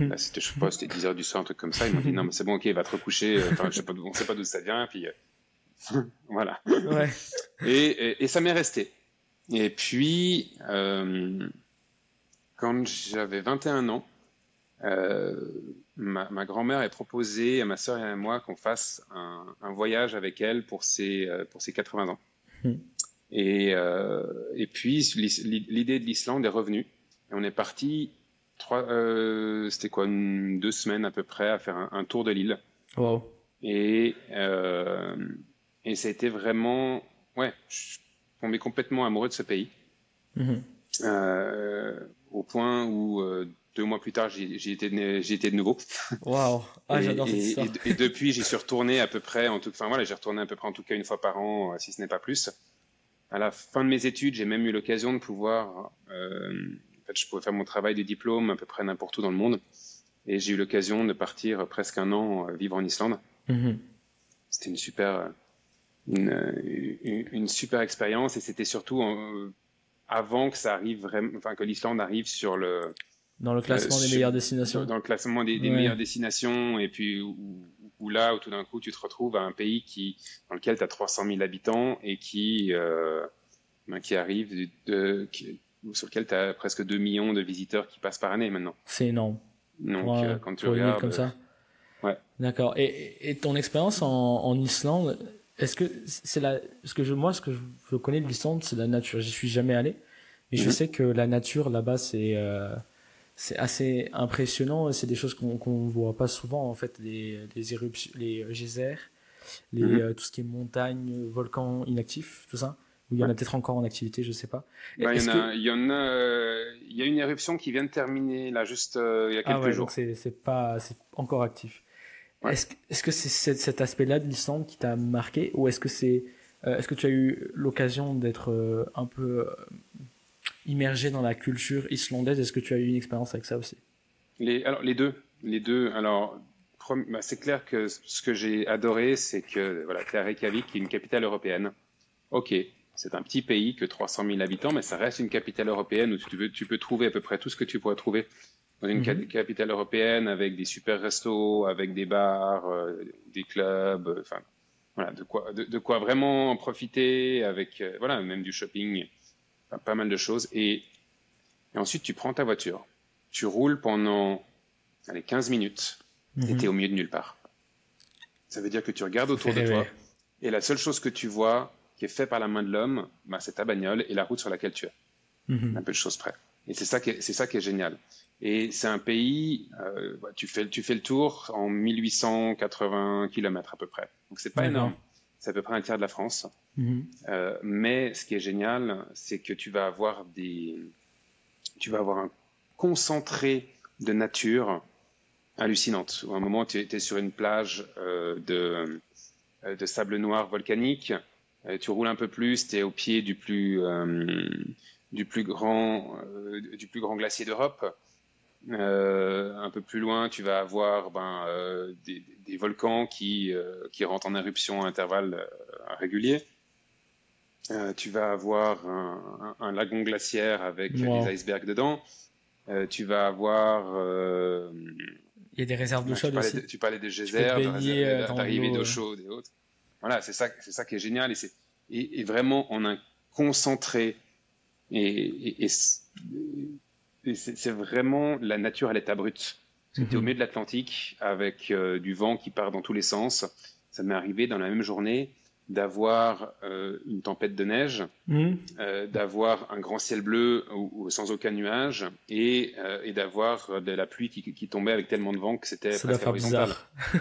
Là, c'était, je sais pas, c'était 10 heures du soir, un truc comme ça. Ils m'ont dit, non, mais c'est bon, ok, va te recoucher. Euh, enfin, je sais pas, on sait pas d'où ça vient. Puis, euh, voilà. Ouais. Et, et, ça m'est resté. Et puis, euh, quand j'avais 21 ans, euh, ma, ma grand-mère a proposé à ma sœur et à moi qu'on fasse un, un, voyage avec elle pour ses, pour ses 80 ans. Hmm. Et, euh, et puis, l'idée de l'Islande est revenue. Et on est parti trois, euh, c'était quoi, deux semaines à peu près à faire un, tour de l'île. Wow. Et, euh, et ça a été vraiment, ouais, tombé complètement amoureux de ce pays. Mhm. au point où deux mois plus tard, j'y étais, de nouveau. Waouh, ah, j'adore et, et, depuis, j'y suis retourné à peu près, en tout, enfin voilà, j'ai retourné à peu près en tout cas une fois par an, si ce n'est pas plus. À la fin de mes études, j'ai même eu l'occasion de pouvoir, euh, fait, je pouvais faire mon travail de diplôme à peu près n'importe où dans le monde, et j'ai eu l'occasion de partir presque un an euh, vivre en Islande. Mhm. C'était une super, une, une, super expérience, et c'était surtout euh, avant que ça arrive vraiment, enfin que l'Islande arrive sur le dans le classement des meilleures destinations. Dans le classement des, meilleures destinations, et puis où, là, où tout d'un coup, tu te retrouves à un pays qui, dans lequel tu as 300 000 habitants et qui, euh, ben, qui arrive de, sur lequel tu as presque 2 millions de visiteurs qui passent par année maintenant. C'est énorme. Donc, euh, quand tu regardes. comme ça. Euh, ouais. D'accord. Et, et, ton expérience en, en Islande, est-ce que c'est la, ce que je, moi, ce que je connais de l'Islande, c'est la nature. J'y suis jamais allé. Mais je mhm. sais que la nature là-bas, c'est, euh, c'est assez impressionnant. C'est des choses qu'on ne voit pas souvent, en fait, les, les éruptions, les geysers, les, mhm. euh, tout ce qui est montagne, volcans inactifs, tout ça. Ou il y en a peut-être encore en activité, je sais pas. Bah, il, y a, il, y en a, euh, il y a une éruption qui vient de terminer, là, juste euh, il y a quelques ah ouais, jours. c'est pas, c'est encore actif. Est-ce est que c'est cet aspect-là de l'Islande qui t'a marqué, ou est-ce que c'est, est-ce que tu as eu l'occasion d'être un peu immergé dans la culture islandaise? Est-ce que tu as eu une expérience avec ça aussi? Les, alors, les deux. Les deux. Alors, bah, c'est clair que ce que j'ai adoré, c'est que voilà, tu es à Reykjavik, qui est une capitale européenne. Ok, c'est un petit pays que 300 000 habitants, mais ça reste une capitale européenne où tu, veux, tu peux trouver à peu près tout ce que tu pourrais trouver dans une mhm. capitale européenne avec des super restos, avec des bars, euh, des clubs, enfin voilà, de quoi, de, quoi vraiment profiter, avec euh, voilà, même du shopping pas mal de choses. Et, ensuite, tu prends ta voiture, tu roules pendant allez, 15 minutes et tu es au milieu de nulle part. Ça veut dire que tu regardes autour de toi et la seule chose que tu vois qui est fait par la main de l'homme, bah, c'est ta bagnole et la route sur laquelle tu es. Mhm. Un peu de choses près. Et c'est ça, qui est, c'est ça qui est génial. Et c'est un pays, euh, bah, tu, fais, tu fais le tour en 1880 km à peu près. Donc c'est pas énorme c'est à peu près un tiers de la France. Mhm. Euh, mais ce qui est génial, c'est que tu vas avoir des, tu vas avoir un concentré de nature hallucinante. À un moment, tu étais sur une plage euh, de, euh, de sable noir volcanique. Tu roules un peu plus, tu es au pied du plus, du plus grand, du plus grand glacier d'Europe. Euh, un peu plus loin, tu vas avoir ben, euh, des, des, volcans qui, euh, qui rentrent en éruption à intervalles réguliers. tu vas avoir un, un, lagon glaciaire avec des icebergs dedans. tu vas avoir. Il y a des réserves d'eau chaude aussi. tu parlais des geysers, d'arrivée d'eau chaude et autres. Voilà, c'est ça, c'est ça qui est génial et c'est et, et, vraiment on a concentré et, et, et c'est vraiment la nature à l'état brut. C'était au mhm. milieu de l'Atlantique avec euh, du vent qui part dans tous les sens. Ça m'est arrivé dans la même journée d'avoir euh, une tempête de neige, mhm. euh, d'avoir un grand ciel bleu ou, sans aucun nuage et, et d'avoir de la pluie qui, qui, tombait avec tellement de vent que c'était presque horizontal.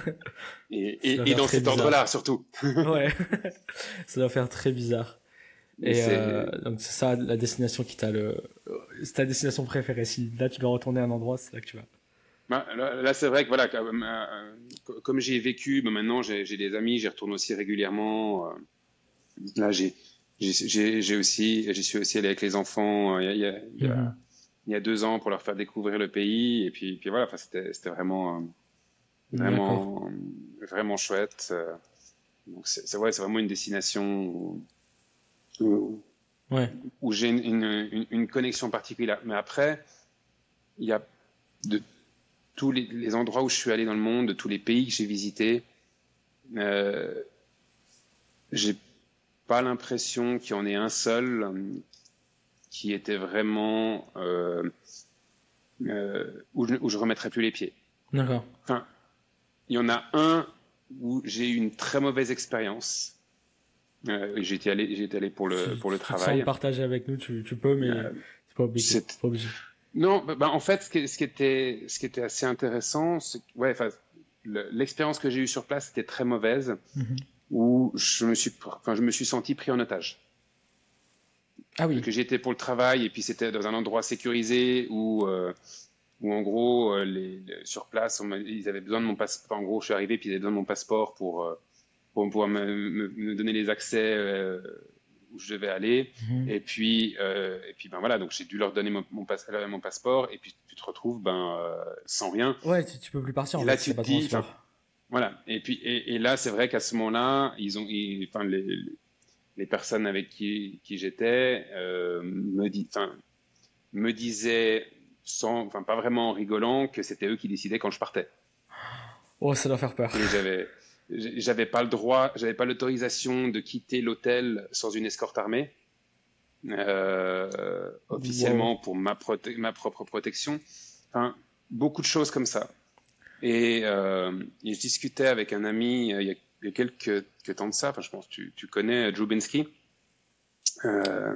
et, et, et dans cet ordre-là surtout. ouais, ça doit faire très bizarre. Et euh, donc c'est ça la destination qui t'a le, c'est ta destination préférée. Si là tu dois retourner à un endroit, c'est là que tu vas. Bah, là, c'est vrai que voilà, comme, euh, comme j'ai vécu, bah, maintenant j'ai des amis, j'y retourne aussi régulièrement. Euh, là j'ai aussi, j'y suis aussi allé avec les enfants il y, a, il, y a, mhm. il y a deux ans pour leur faire découvrir le pays et puis puis voilà, c'était vraiment vraiment vraiment chouette. Donc c'est ouais, c'est vraiment une destination. Où, où, ouais. où j'ai une, une, connexion particulière. Mais après, il y a de tous les, endroits où je suis allé dans le monde, de tous les pays que j'ai visités, euh, j'ai pas l'impression qu'il y en ait un seul euh, qui était vraiment euh, euh, où, je, où je remettrais plus les pieds. D'accord. Enfin, il y en a un où j'ai eu une très mauvaise expérience euh, j'étais allé, j'étais allé pour le pour le travail. Sans le partager avec nous, tu, tu peux, mais c'est pas obligé. Non, bah, bah, en fait, ce qui, ce qui, était ce qui était assez intéressant, c'est ouais, l'expérience que j'ai eue sur place était très mauvaise, mm-hmm. où je me suis, je me suis senti pris en otage. Ah oui. Que j'étais pour le travail et puis c'était dans un endroit sécurisé où, euh, où en gros, euh, les, sur place, ils avaient besoin de mon passeport. En gros, je suis arrivé puis ils avaient besoin de mon passeport pour, euh, pour pouvoir me, me, donner les accès où je devais aller. Mhm. Et puis, et puis ben voilà, donc j'ai dû leur donner mon, mon, mon, passeport et puis tu te retrouves ben sans rien. Ouais, tu, tu peux plus partir. Et en là, fait, tu te dis, voilà. Et puis, et, et là, c'est vrai qu'à ce moment-là, ils ont, enfin, les, les personnes avec qui, qui j'étais euh, me, dit, me disaient, sans, enfin, pas vraiment en rigolant, que c'était eux qui décidaient quand je partais. Oh, ça doit faire peur. Et j'avais, j'avais pas le droit, j'avais pas l'autorisation de quitter l'hôtel sans une escorte armée. Euh, officiellement pour ma, ma propre protection. Enfin, beaucoup de choses comme ça. Et, euh, je discutais avec un ami euh, il, y a, il, y a, quelques, temps de ça, enfin, je pense que tu, tu connais Jubinski. Euh,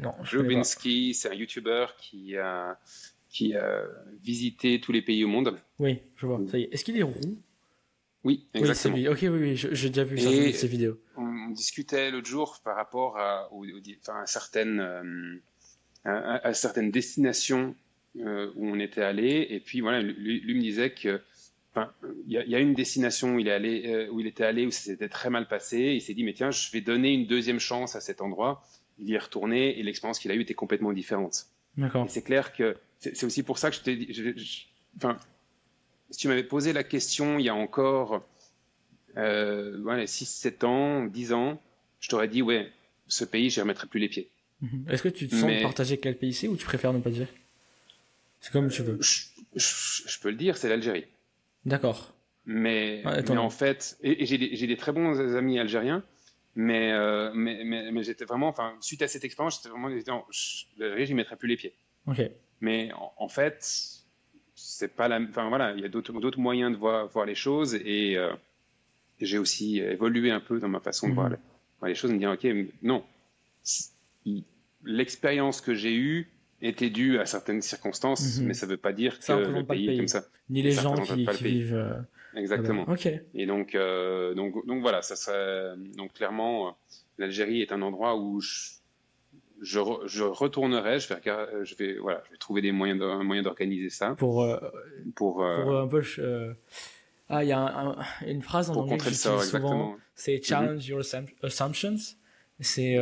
non. Jubinski, c'est un YouTuber qui a, qui a visité tous les pays au monde. Oui, je vois. Ça y est. Est-ce qu'il est rond oui, exactement. Oui, ok, oui, oui, j'ai déjà vu ça, ces vidéos. On, discutait l'autre jour par rapport à, enfin, à certaines, euh, à, à, certaines destinations euh, où on était allé. Et puis voilà, lui, lui me disait que Enfin, il y, y, a une destination où il, est allé, euh, où il était allé où ça s'était très mal passé. Il s'est dit, mais tiens, je vais donner une deuxième chance à cet endroit. Il y est retourné et l'expérience qu'il a eue était complètement différente. D'accord. C'est clair que c'est aussi pour ça que je t'ai dit. enfin, si tu m'avais posé la question il y a encore euh, ouais, 6, 7 ans, 10 ans, je t'aurais dit, ouais, ce pays, je n'y remettrai plus les pieds. Mhm. Est-ce que tu te sens partager quel pays c'est ou tu préfères ne pas dire? C'est comme tu veux. Je, peux le dire, c'est l'Algérie. D'accord. Mais, mais, en fait, et, j'ai des, très bons amis algériens, mais, euh, mais, mais, mais j'étais vraiment, enfin, suite à cette expérience, j'étais vraiment, l'Algérie, j'y mettrais plus les pieds. Ok. Mais en, fait, c'est pas la, enfin voilà, il y a d'autres moyens de voir, voir les choses et euh, j'ai aussi évolué un peu dans ma façon de voir, mhm. les, voir, les, choses, de me dire, ok, non, l'expérience que j'ai eue était dû à certaines circonstances, mhm. mais ça ne veut pas dire que le pays, est comme ça. Ni les gens qui, vivent. Euh, Exactement. ok. Et donc, euh, donc, donc voilà, ça serait, donc clairement, l'Algérie est un endroit où je, je, je retournerai, je vais, je vais, voilà, je vais trouver des moyens, de, moyen d'organiser ça. Pour, pour, pour un peu. ah, il y a une phrase en anglais que j'utilise souvent. C'est mhm. challenge your assumptions. C'est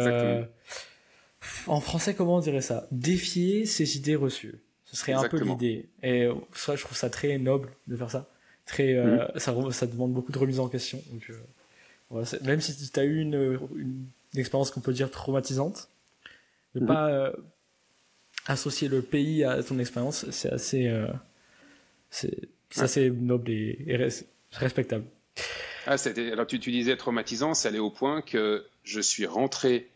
en français, comment on dirait ça? Défier ses idées reçues. Ce serait un peu l'idée. Et ça, je trouve ça très noble de faire ça. Très, euh, mm. ça, ça demande beaucoup de remise en question. Donc, euh, même si tu as eu une, une, expérience qu'on peut dire traumatisante, ne mm. pas euh, associer le pays à ton expérience, c'est assez, c'est assez noble et, respectable. Ah, alors tu, tu disais traumatisant, c'est allé au point que je suis rentré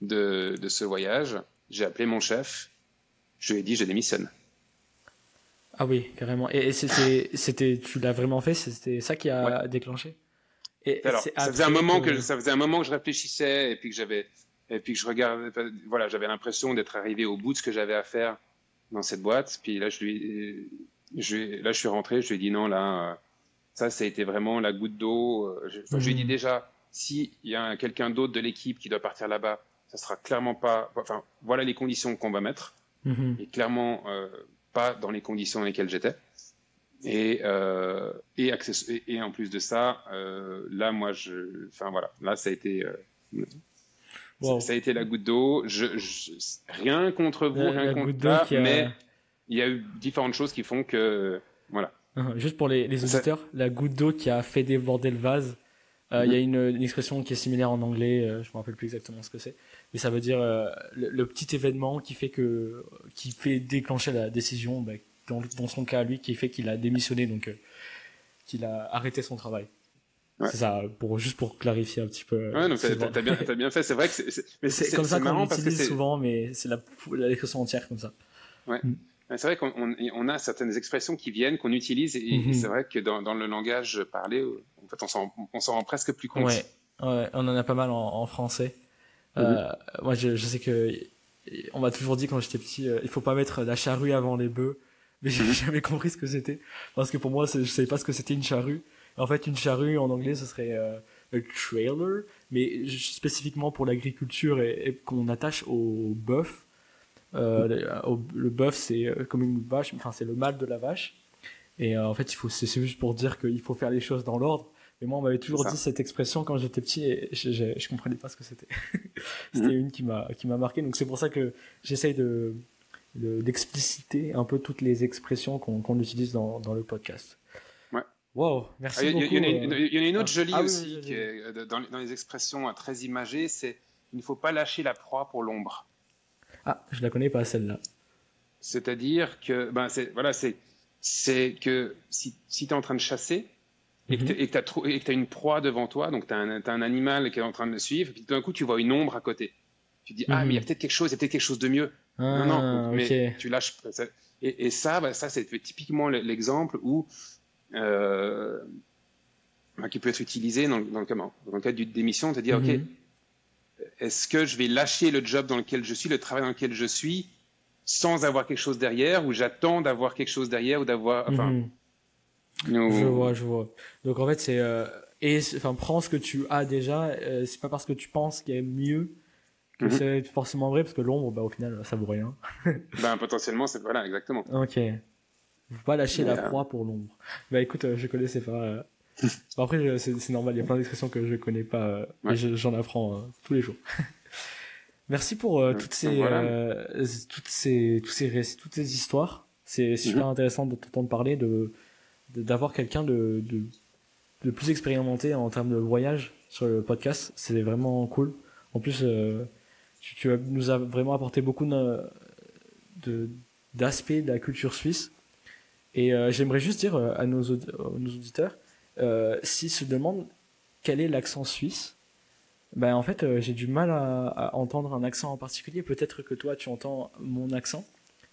de, de ce voyage, j'ai appelé mon chef, je lui ai dit je démissionne. Ah oui, carrément. Et, c'était, c'était, tu l'as vraiment fait? C'était ça qui a déclenché? Et, Alors, ça faisait un moment que... ça faisait un moment que je réfléchissais et puis que j'avais et puis que je regardais, voilà, j'avais l'impression d'être arrivé au bout de ce que j'avais à faire dans cette boîte. Puis là, je lui, je, là, je suis rentré, je lui ai dit non, là, ça, ça a été vraiment la goutte d'eau. Je, je lui ai dit mhm. déjà, s'il y a quelqu'un d'autre de l'équipe qui doit partir là-bas, ça sera clairement pas. Enfin, voilà les conditions qu'on va mettre, mhm. et clairement euh, pas dans les conditions dans lesquelles j'étais. Et, euh, et, et, en plus de ça, euh, là, moi, je, enfin voilà, là, ça a été, ça, a été la goutte d'eau. Je, rien contre vous, rien contre toi, mais il y a eu différentes choses qui font que, voilà. Juste pour les, les auditeurs, la goutte d'eau qui a fait déborder le vase, il y a mhm. une, une, expression qui est similaire en anglais, je me rappelle plus exactement ce que c'est mais ça veut dire euh, le, petit événement qui fait que qui fait déclencher la décision bah, dans, dans, son cas lui qui fait qu'il a démissionné donc euh, qu'il a arrêté son travail c'est ça pour juste pour clarifier un petit peu ouais donc t'as bien as bien fait c'est vrai que c'est c'est comme ça qu'on l'utilise souvent mais c'est la l'expression entière comme ça ouais mm. C'est vrai qu'on on a certaines expressions qui viennent, qu'on utilise, et, mm-hmm. c'est vrai que dans, dans, le langage parlé, en fait, on s'en rend presque plus compte. Ouais, ouais, on en a pas mal en, en français. Euh, moi, je, je, sais que on m'a toujours dit quand j'étais petit, euh, il faut pas mettre la charrue avant les bœufs. Mais j'ai jamais compris ce que c'était parce que pour moi, je savais pas ce que c'était une charrue. En fait, une charrue en anglais, ce serait euh, trailer, mais spécifiquement pour l'agriculture et, qu'on attache au bœuf. Euh, le bœuf, c'est comme une vache, enfin c'est le mâle de la vache. Et en fait, il faut, c'est juste pour dire qu'il faut faire les choses dans l'ordre. Et moi, on m'avait toujours dit cette expression quand j'étais petit et je, je, comprenais pas ce que c'était. c'était mhm. une qui m'a qui m'a marqué. Donc c'est pour ça que j'essaye de d'expliciter un peu toutes les expressions qu'on utilise dans, dans le podcast. Wow, merci beaucoup. Il y, en a une autre jolie aussi qui est, dans, dans, les expressions très imagées, c'est il ne faut pas lâcher la proie pour l'ombre. Ah, je la connais pas celle-là. C'est-à-dire que ben c'est voilà c'est c'est que si, si tu es en train de chasser, et que mhm. tu as, une proie devant toi, donc tu as, un animal qui est en train de le suivre, et puis d'un coup tu vois une ombre à côté. Tu dis, ah, mais il y a mhm. peut-être quelque chose, il y a peut-être quelque chose de mieux. non, non, ah, mais tu lâches. Et, et ça, bah, ça c'est typiquement l'exemple où. Euh, qui peut être utilisé dans, dans, le, dans le cadre d'une démission, de dire, OK, mhm. est-ce que je vais lâcher le job dans lequel je suis, le travail dans lequel je suis, sans avoir quelque chose derrière, ou j'attends d'avoir quelque chose derrière, ou d'avoir. Enfin, je vois, je vois. Donc en fait, c'est euh, et enfin prends ce que tu as déjà. Euh, c'est pas parce que tu penses qu'il y a mieux que mhm. c'est forcément vrai, parce que l'ombre, bah au final, ça vaut rien. ben potentiellement, c'est voilà, exactement. Ok. Faut pas lâcher la proie pour l'ombre. Bah écoute, euh, je connaissais pas. après, c'est normal, il y a plein d'expressions que je connais pas, et j'en apprends tous les jours. Merci pour toutes ces, toutes ces, tous ces récits, toutes ces histoires. C'est super mhm. intéressant de t'entendre parler de d'avoir quelqu'un de, de, de, plus expérimenté en termes de voyage sur le podcast. C'est vraiment cool. En plus, euh, tu, tu, nous as vraiment apporté beaucoup de d'aspects de, la culture suisse. Et euh, j'aimerais juste dire euh, à nos, nos auditeurs, euh, s'ils se demandent quel est l'accent suisse, ben en fait j'ai du mal à, entendre un accent en particulier. Peut-être que toi tu entends mon accent,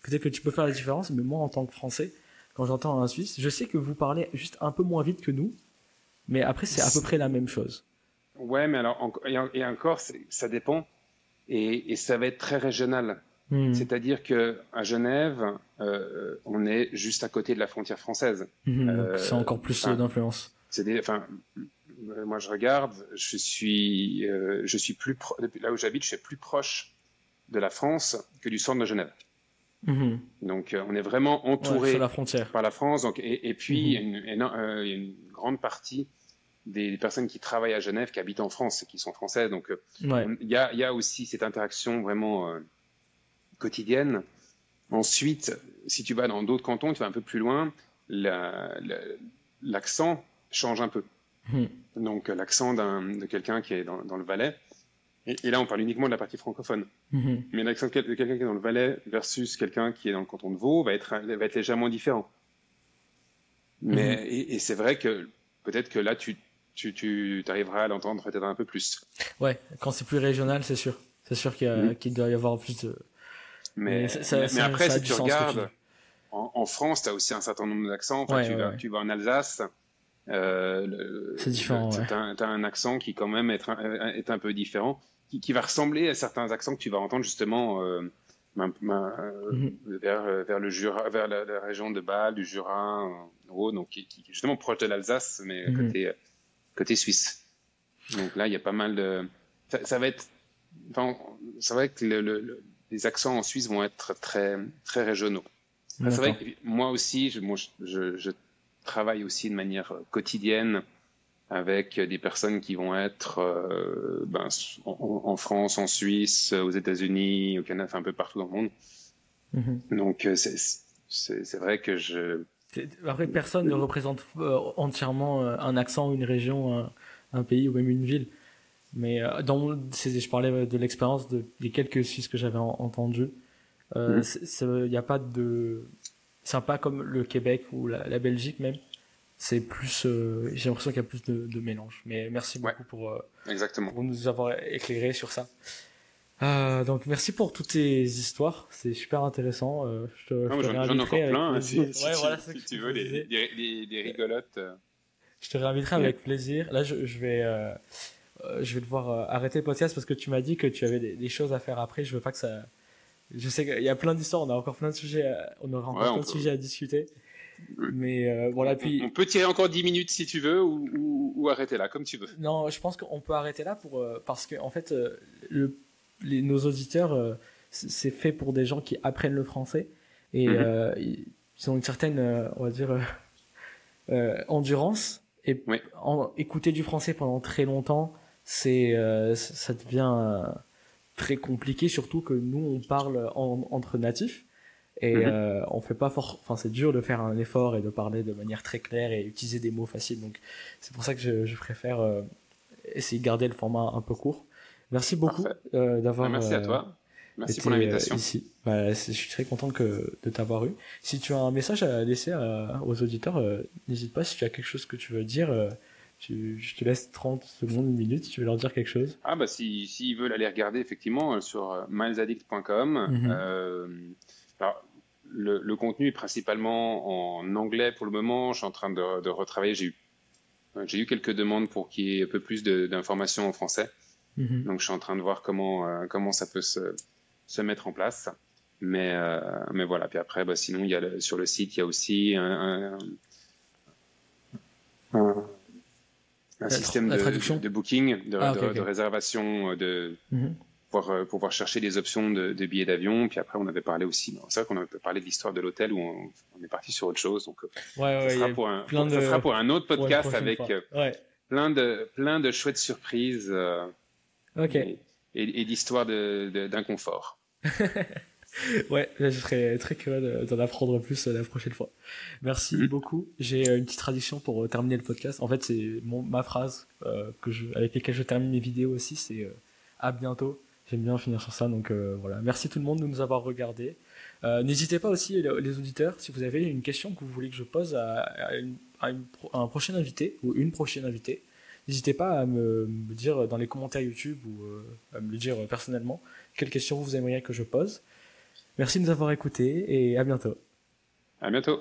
peut-être que tu peux faire la différence, mais moi en tant que Français, quand j'entends un Suisse. Je sais que vous parlez juste un peu moins vite que nous, mais après, c'est à peu près la même chose. Ouais, mais alors, et encore, ça dépend. Et, ça va être très régional. Hmm. C'est-à-dire que à Genève, euh, on est juste à côté de la frontière française. Hmm, euh, c'est encore plus d'influence. C'est enfin, moi je regarde, je suis, euh, je suis plus là où j'habite, je suis plus proche de la France que du centre de Genève. Mhm. Donc, euh, on est vraiment entouré la frontière. par la France. Donc, et, puis, il, y a une, euh, une, grande partie des personnes qui travaillent à Genève qui habitent en France et qui sont français. Donc, euh, il y, a, y, a, aussi cette interaction vraiment quotidienne. Ensuite, si tu vas dans d'autres cantons, tu vas un peu plus loin, l'accent change un peu. Mhm. Donc, l'accent de quelqu'un qui est dans, dans le Valais et, là, on parle uniquement de la partie francophone. Mhm. Mais l'accent de quelqu'un qui est dans le Valais versus quelqu'un qui est dans le canton de Vaud va être, va être légèrement différent. Mais, mhm. et, c'est vrai que peut-être que là, tu, tu, tu arriveras à l'entendre peut-être un peu plus. Ouais, quand c'est plus régional, c'est sûr. C'est sûr qu'il doit y avoir plus de. Mais, mais, après, si tu regardes, en, France, tu as aussi un certain nombre d'accents. tu, vas, tu vas en Alsace. Euh, c'est différent. Tu as, un accent qui, quand même, est, est un peu différent qui, va ressembler à certains accents que tu vas entendre justement euh, euh, mhm. vers, vers, le Jura, vers la, région de Bâle, du Jura, en donc qui, est justement proche de l'Alsace, mais mhm. côté, côté suisse. Donc là, il y a pas mal de. Ça, va être. Enfin, c'est vrai que le, les accents en Suisse vont être très, très régionaux. c'est vrai que moi aussi, je, je, je, travaille aussi de manière quotidienne avec des personnes qui vont être euh, ben, en, France, en Suisse, aux États-Unis, au Canada, enfin un peu partout dans le monde. Mhm. Donc euh, c'est vrai que je... Après, personne ne représente euh, entièrement un accent, une région, un, pays ou même une ville. Mais dans je parlais de l'expérience de, des quelques Suisses que j'avais entendus. Il n'y a pas de... C'est pas comme le Québec ou la Belgique même. C'est plus euh, j'ai l'impression qu'il y a plus de, mélange. Mais merci beaucoup pour, euh, Exactement. pour nous avoir éclairé sur ça. Euh, donc merci pour toutes tes histoires. C'est super intéressant. Je te, j'en ai encore plein si, ouais, voilà, si tu veux des, des, rigolotes je te réinviterai avec plaisir. Là je, je vais je vais devoir arrêter le podcast parce que tu m'as dit que tu avais des, choses à faire après je veux pas que ça je sais qu'il y a plein d'histoires on a encore plein de sujets on aura encore plein de sujets à discuter Mais voilà, puis. On peut tirer encore 10 minutes si tu veux ou, arrêter là, comme tu veux. Non, je pense qu'on peut arrêter là pour, parce que, en fait, le, les, nos auditeurs, c'est fait pour des gens qui apprennent le français et mhm. ils ont une certaine, on va dire, endurance. Et en, écouter du français pendant très longtemps, c'est ça devient très compliqué, surtout que nous on parle entre natifs et mhm. euh, on fait pas fort. Enfin, c'est dur de faire un effort et de parler de manière très claire et utiliser des mots faciles. Donc, c'est pour ça que je, je préfère euh, essayer de garder le format un peu court. Merci beaucoup euh, d'avoir. Merci à toi. Merci pour l'invitation. ici. Bah, je suis très content que, de t'avoir eu. Si tu as un message à laisser aux auditeurs, n'hésite pas si tu as quelque chose que tu veux dire je te laisse 30 secondes, une minute, si tu veux leur dire quelque chose. Ah bah s'ils si, veulent aller regarder effectivement euh, sur euh, milesaddict.com. Mhm. euh, le, le, contenu est principalement en anglais pour le moment. Je suis en train de, de retravailler. J'ai eu, j'ai eu quelques demandes pour qu'il y ait un peu plus d'informations en français. Mhm. Donc je suis en train de voir comment euh, comment ça peut se, se mettre en place. Mais mais voilà. Puis après, bah, sinon il y a sur le site il y a aussi un, un, un un système de, de, booking, de, ah, de, réservation, euh, de mhm. pouvoir, pouvoir, chercher des options de, billets d'avion. Puis après, on avait parlé aussi, c'est vrai qu'on avait parlé de l'histoire de l'hôtel où on, est parti sur autre chose. Donc, euh, ouais, ça, sera pour un, ça sera pour un autre podcast avec plein de plein de chouettes surprises et, et d'histoires d'inconfort. ouais, je serais très curieux d'en apprendre plus euh, la prochaine fois. Merci mm. beaucoup. J'ai euh, une petite tradition pour euh, terminer le podcast. En fait, c'est ma phrase que je, avec laquelle je termine mes vidéos aussi. C'est à bientôt. J'aime bien finir sur ça. Donc voilà. Merci tout le monde de nous avoir regardés. N'hésitez pas aussi, les, auditeurs, si vous avez une question que vous voulez que je pose à, un prochain invité ou une prochaine invitée. N'hésitez pas à me, me, dire dans les commentaires YouTube ou à me le dire personnellement quelle question vous aimeriez que je pose. Merci de nous avoir écoutés et à bientôt. À bientôt.